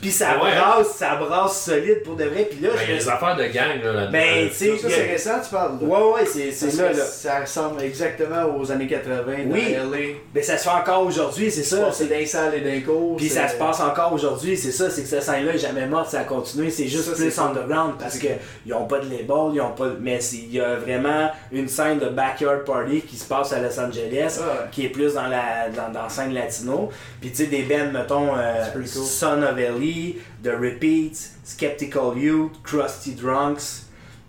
Puis ça Ouais. brasse, ça brasse solide pour de vrai. Puis là, Ben, il y a je des affaires de gang là, là-dedans. Ben, tu sais, Ça, il a- c'est récent, tu parles de. Ouais, ouais, c'est c'est Parce là, là. Ça ressemble exactement aux années 80 dans Oui. LA. Ben, ça se fait encore aujourd'hui, c'est ça. C'est d'un salle et d'un cours. Puis ça se passe encore aujourd'hui, c'est ça, c'est que cette scène-là est jamais morte, ça a continué, c'est juste Ça, plus underground parce C'est que ils ont pas de label, ils ont pas, mais il y a vraiment une scène de backyard party qui se passe à Los Angeles, Ah ouais. qui est plus dans la dans, dans la scène latino. Puis tu sais des bands mettons euh, cool. Son of The Repeats, Skeptical Youth, Crusty Drunks.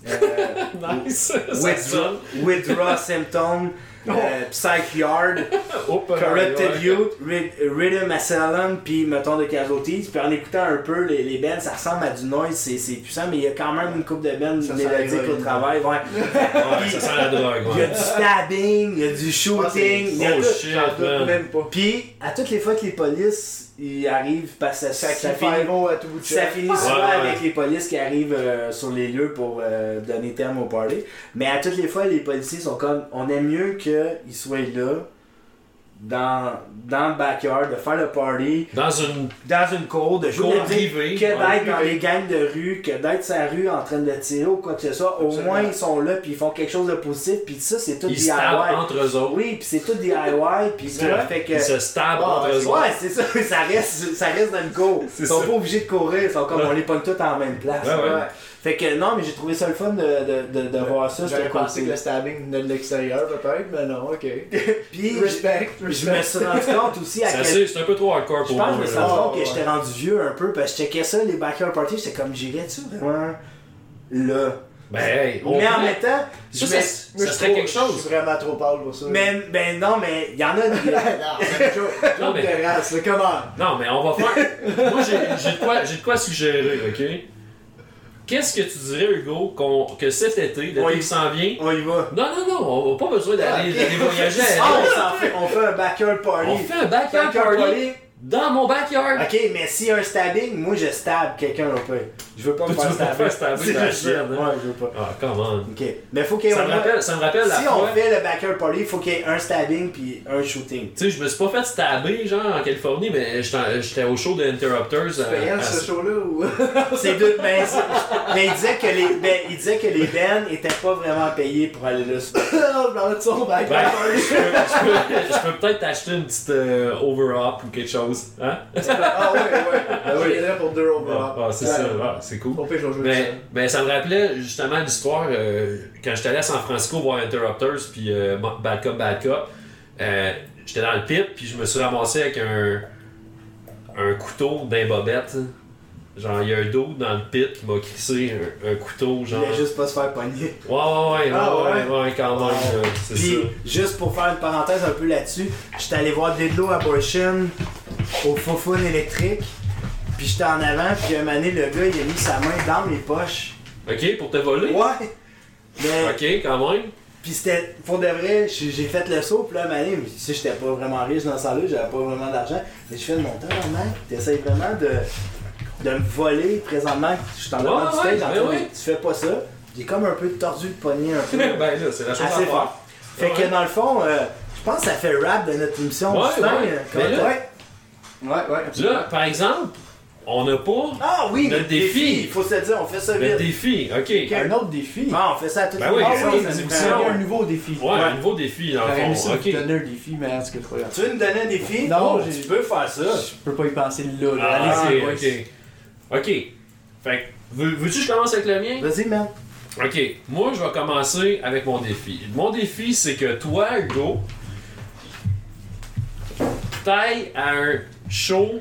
euh, (laughs) Nice. Withdraw. Withdraw Symptom, euh, (laughs) Psych Yard, (laughs) Corrupted. Youth, Rhythm Asylum, puis mettons de Casualties. Puis en écoutant un peu les, les bands, ça ressemble à du noise, c'est c'est puissant, mais il y a quand même une coupe de bands mélodiques au travail. Ouais. Ouais, ça sent la drogue. Il y a du stabbing, il y a du shooting, il y a Oh tout. shit, même pas. Puis à toutes les fois que les polices ils arrivent, parce que ça, Ça finit, à tout bout ça souvent ouais. avec les polices qui arrivent euh, sur les lieux pour euh, donner terme au party. Mais à toutes les fois, les policiers sont comme on aime mieux qu'ils soient là, dans, dans le backyard, de faire le party, Dans une dans une cour, de jouer cour privée. que ouais. d'être dans les gangs de rue, que d'être la rue en train de tirer ou quoi que ce soit. Au Absolument. moins, ils sont là, puis ils font quelque chose de positif, puis ça, c'est tout Ils DIY. tapent entre eux autres. Oui, puis c'est tout DIY, puis ça fait que. Ils se stabent Ah, entre eux ouais, autres. c'est ça, (laughs) ça reste, ça reste dans une cour. Ils sont ça. pas obligés de courir, ils sont comme Ouais. on les pogne tous en même place. Ouais, ouais. Fait que non, mais j'ai trouvé ça le fun de, de, de, de voir ça. J'aurais pensé que cool. le stabbing venait de l'extérieur peut-être, mais non, ok. (laughs) Puis (laughs) Respect, je me respect. suis rendu compte aussi à C'est quel C'est un peu trop hardcore Je pour pense moi. que je me suis rendu Ah, compte que j'étais rendu vieux un peu parce que je checkais ça, les backyard parties, j'étais comme j'irais-tu vraiment? Là. Ben, hey, on mais en même temps, je Ça, me- ça, ça je serait trouve- quelque Je chose. suis vraiment trop pâle pour ça. mais, ben non, mais il y en a. (laughs) non, joke. Non, Joke mais- de race, là, comment? Non, mais on va faire. Moi, j'ai de, quoi- j'ai de quoi suggérer, ok? Qu'est-ce que tu dirais, Hugo, qu'on- que cet été, l'été qui s'en vient? On y va. Non, non, non, on n'a pas besoin d'aller voyager à Ah, LA. (laughs) on, fait, on fait un backyard party. On fait un backyard Backyard party dans mon backyard. Ok, mais s'il y a un stabbing, moi je stab quelqu'un un peu. Je veux pas me faire veux pas stabber. dans la chienne? Ouais, je veux pas. Ah, come on. Ok, mais faut qu'il y ait Ça me moins- rappelle, ça me rappelle la Si fois. on fait le backyard party, il faut qu'il y ait un stabbing puis un shooting. Tu sais, je me suis pas fait stabber, genre, en Californie, mais j'étais au show de Interrupters. C'est payant à- ce show-là ou? (laughs) C'est deux. Ben, c'est- mais il disait que les, ben, il disait que les bands étaient pas vraiment payés pour aller là. (laughs) je parlais de son back. Ben, je peux, peut-être t'acheter une petite euh, over-up ou quelque chose. Hein? Ah ouais, ouais. Ben Je viendrais pour deux over. Ah, ah, c'est ça, ah, c'est cool. Pire, je vais jouer Mais, ben, ça me rappelait justement l'histoire euh, quand j'étais allé à San Francisco voir Interrupters puis euh, Bad Cop, Bad Cop. euh, j'étais dans le pit puis je me suis ramassé avec un, un couteau d'un bobette. Genre, il y a un dos dans le pit qui m'a crissé un, un couteau, Il genre. voulait juste pas se faire pogner. Ouais, ouais, ouais, Ah, ouais, ouais? ouais, ouais, quand même, Ouais. là, c'est Puis, ça. juste pour faire une parenthèse un peu là-dessus, j'étais allé voir Deadlow Abortion au Fofun électrique. Puis j'étais en avant, puis un moment donné, le gars, il a mis sa main dans mes poches. Ok, pour te voler? Ouais! Mais, Ok, quand même. puis c'était, pour de vrai, j'ai fait le saut, puis là, un moment donné, tu sais, j'étais pas vraiment riche dans ce temps-là, j'avais pas vraiment d'argent. Mais je fais de mon temps, mec, t'essayes vraiment de, de me voler présentement. Je suis en avant du ouais, stage, en ben train de- ouais. tu fais pas ça. J'ai comme un peu tordu le poignet, un peu. (laughs) ben là, c'est la chose à assez faire. fort. Fait Ouais. que dans le fond, euh, je pense que ça fait rap de notre émission. Ouais, Justin, ouais. euh, Mais comment- là- ouais. Ouais, ouais, absolument. Là, par exemple, on n'a pas Ah oui, Le défi. Il faut se le dire, on fait ça le vite. défi. Ok. Un autre défi. Ah, on fait ça à toutes Ben les oui, fois, oui, ouais. un nouveau défi. Ouais, un nouveau défi dans le ça Ok. donner un défi, mais c'est pas grave. Tu veux nous donner un défi? Non, Oh, tu peux faire ça. Je peux pas y penser là. là. Ah, Allez-y, ok, boys. ok. Fait veux-tu que je commence avec le mien? Vas-y, man. Ok, moi je vais commencer avec mon défi. Mon défi, c'est que toi, Hugo, t'ailles à un show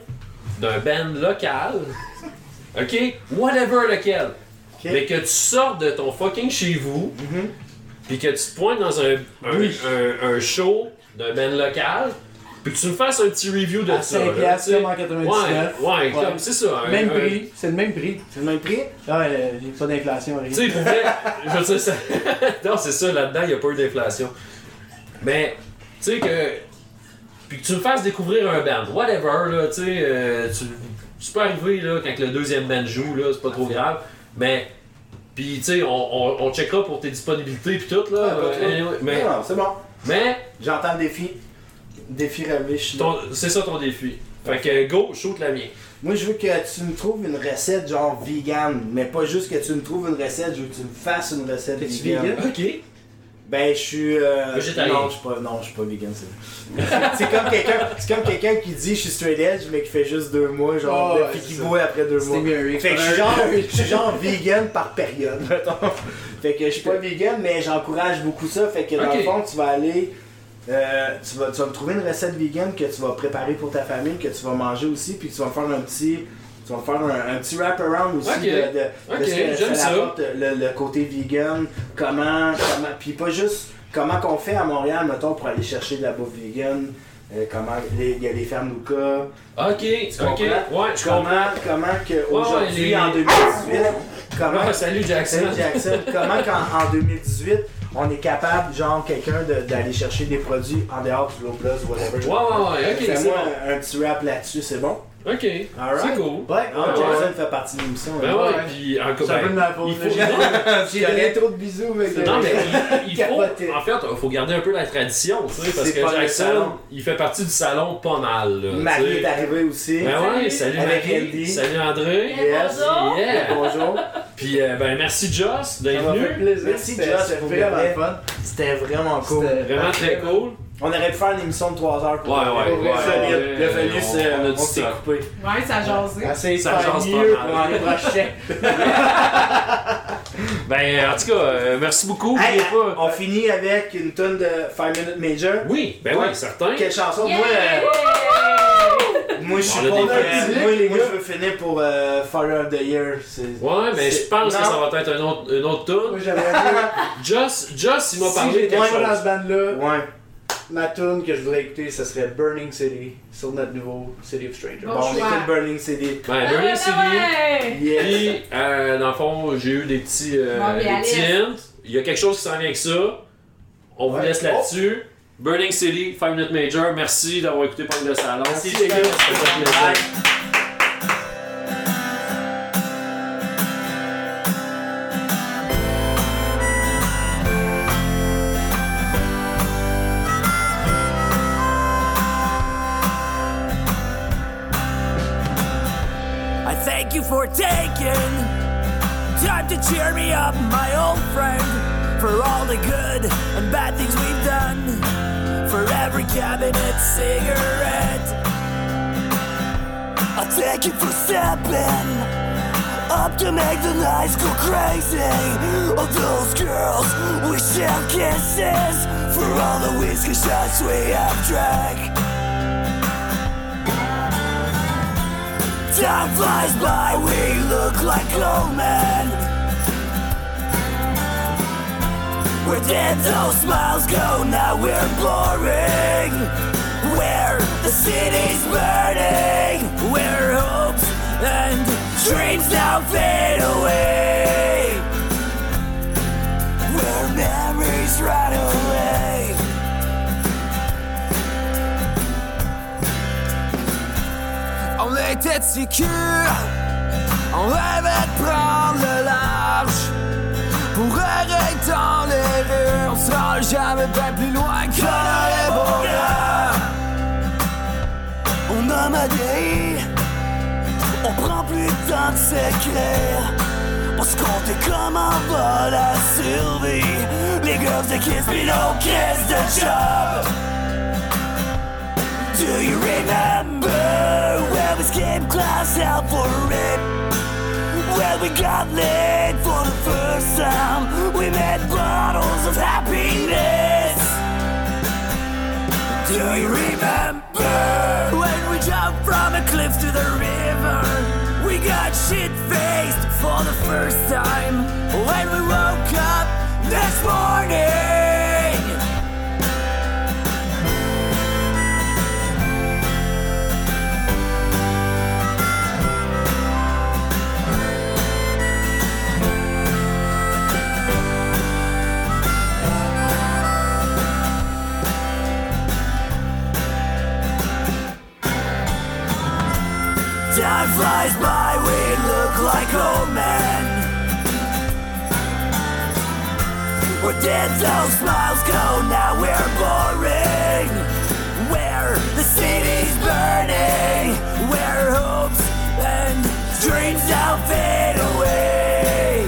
d'un band local, ok? Whatever lequel. Mais que tu sortes de ton fucking chez vous, Mhm. puis que tu te pointes dans un, un, Oui. un- un show d'un band local, puis que tu me fasses un petit review de À ça. 5 là, comme en 99. Ouais, ouais, Ouais. comme c'est ça. un- Même un- prix, c'est le même prix. C'est le même prix? Ah, ouais, j'ai pas d'inflation, rien. Tu sais, pour vrai, (laughs) je veux dire, ça... (laughs) non, c'est ça, là-dedans, il n'y a pas eu d'inflation. Mais, tu sais, que. Puis que tu me fasses découvrir un band, whatever, là, tu sais, euh, tu... tu peux arriver, là, quand le deuxième band joue, là, c'est pas trop grave. Mais, puis, tu sais, on, on, on checkera pour tes disponibilités, puis tout, là. Ah, euh, anyway, mais, Non, non, c'est bon. mais J'entends le défi. Défi ton- c'est ça ton défi. Fait que go, shoot la mienne. Moi, je veux que tu me trouves une recette genre vegan, mais pas juste que tu me trouves une recette, je veux que tu me fasses une recette vegan. vegan? Ok. Ben, je suis. Euh, Végétarien. Non, je suis pas, non, je suis pas vegan, c'est (laughs) C'est comme quelqu'un c'est comme quelqu'un qui dit je suis straight edge, mais qui fait juste deux mois, genre, Oh, puis qui boit après deux mois. Mieux, Fait que je suis genre, je suis genre vegan par période, mettons. Fait que je suis pas vegan, mais j'encourage beaucoup ça. Fait que dans Ok. le fond, tu vas aller. euh, tu, vas, tu vas me trouver une recette vegan que tu vas préparer pour ta famille, que tu vas manger aussi, puis tu vas me faire un petit. Tu vas faire un, un petit wrap-around aussi Ok. de, de, de Ok, ce que ça. apporte le, le côté vegan, comment, comment, puis pas juste comment qu'on fait à Montréal, mettons, pour aller chercher de la bouffe vegan, euh, comment, il y a les fermes Luca, Ok, tu ok. comprends? Ouais, je comprends. comment, comment que aujourd'hui les- en 2018, comment, Ah, salut Jackson. Salut Jackson. Comment qu'en en 2018, on est capable, genre, quelqu'un de- d'aller chercher des produits en dehors du plus, whatever. Ouais, ouais, ouais, ok, c'est Fais-moi bon. un, un petit rap là-dessus, c'est bon? Ok, Alright. c'est cool. Ouais, Ouais, Jackson fait partie de l'émission. Ben hein. ouais, puis encore C'est un peu de ben, ma faute. il là. faut- J'ai (laughs) donné trop de bisous, mec. Non, mais (laughs) il, il faut. En fait, il faut garder un peu la tradition, tu sais, parce que Jackson, il fait partie du salon pas mal, là. Marie est arrivée aussi. Ben ouais, salut Avec Marie, Andy. salut André. Yes. Bonjour. Yeah. Bonjour. Puis euh, ben merci Joss Ça d'être venu. plaisir. Merci, Josh, C'était vraiment fun. C'était vraiment cool. C'était- Vraiment très cool. On aurait pu faire une émission de 3 heures pour Ouais, ouais, ouais, Solide. ouais, Il a fallu on- se- on a du on s'est stock. coupé. Ouais, ça a jasé. Essayez de Ça jase pas mieux mal. pour l'année (laughs) prochaine. Ben en tout cas, euh, merci beaucoup. Hey, pas. on finit avec une tonne de 5 Minute Major. Oui, ben oui, certain. Quelle chanson? Yeah! Moi, euh, moi, je suis pas. euh, moi, les moi, gars. je veux finir pour euh, Fire of the Year. Ouais, mais je pense que ça va être un autre, une autre Moi, tune. j'aimerais dire, Joss, Joss, il m'a si parlé de j'étais pas dans ce band-là, Ouais. Ma tune que je voudrais écouter, ce serait Burning City, sur notre nouveau City of Strangers. Bon Bon, on écoute Burning City. Ben, Ah Burning City. ouais. Yes. Puis, euh, dans le fond, j'ai eu des petits, euh, Bon, des petits hints. Il y a quelque chose qui s'en vient avec ça. On vous Ouais. laisse là-dessus. Burning City, 5 Minute Major. Merci d'avoir écouté Punk de Salon. Merci, les gars. All the good and bad things we've done, for every cabinet cigarette. I thank you for stepping up to make the nights go crazy. All those girls we share kisses for all the whiskey shots we have drank. Time flies by, we look like old men. Where did those smiles go? Now we're boring. Where the city's burning. Where hopes and dreams now fade away. Where memories run away. On était sécure, on rêvait de prendre le large. Pour arrêter dans les rues, on sera jamais bien plus loin que les bonheur. On a madé, on prend plus de temps de s'écrire. On se comptait comme un vol à survie. Les girls de Kiss, puis nos kiss de job. Do you remember where we skipped class out for it? Where we got laid for the first time. We met bottles of happiness. Do you remember When we jumped from a cliff to the river? We got shit-faced for the first time. When we woke up next morning time flies by, we look like old men. Where did those smiles go, now we're boring. Where the city's burning, where hopes and dreams now fade away.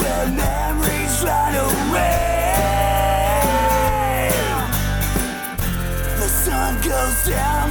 Where memories run away. The sun goes down.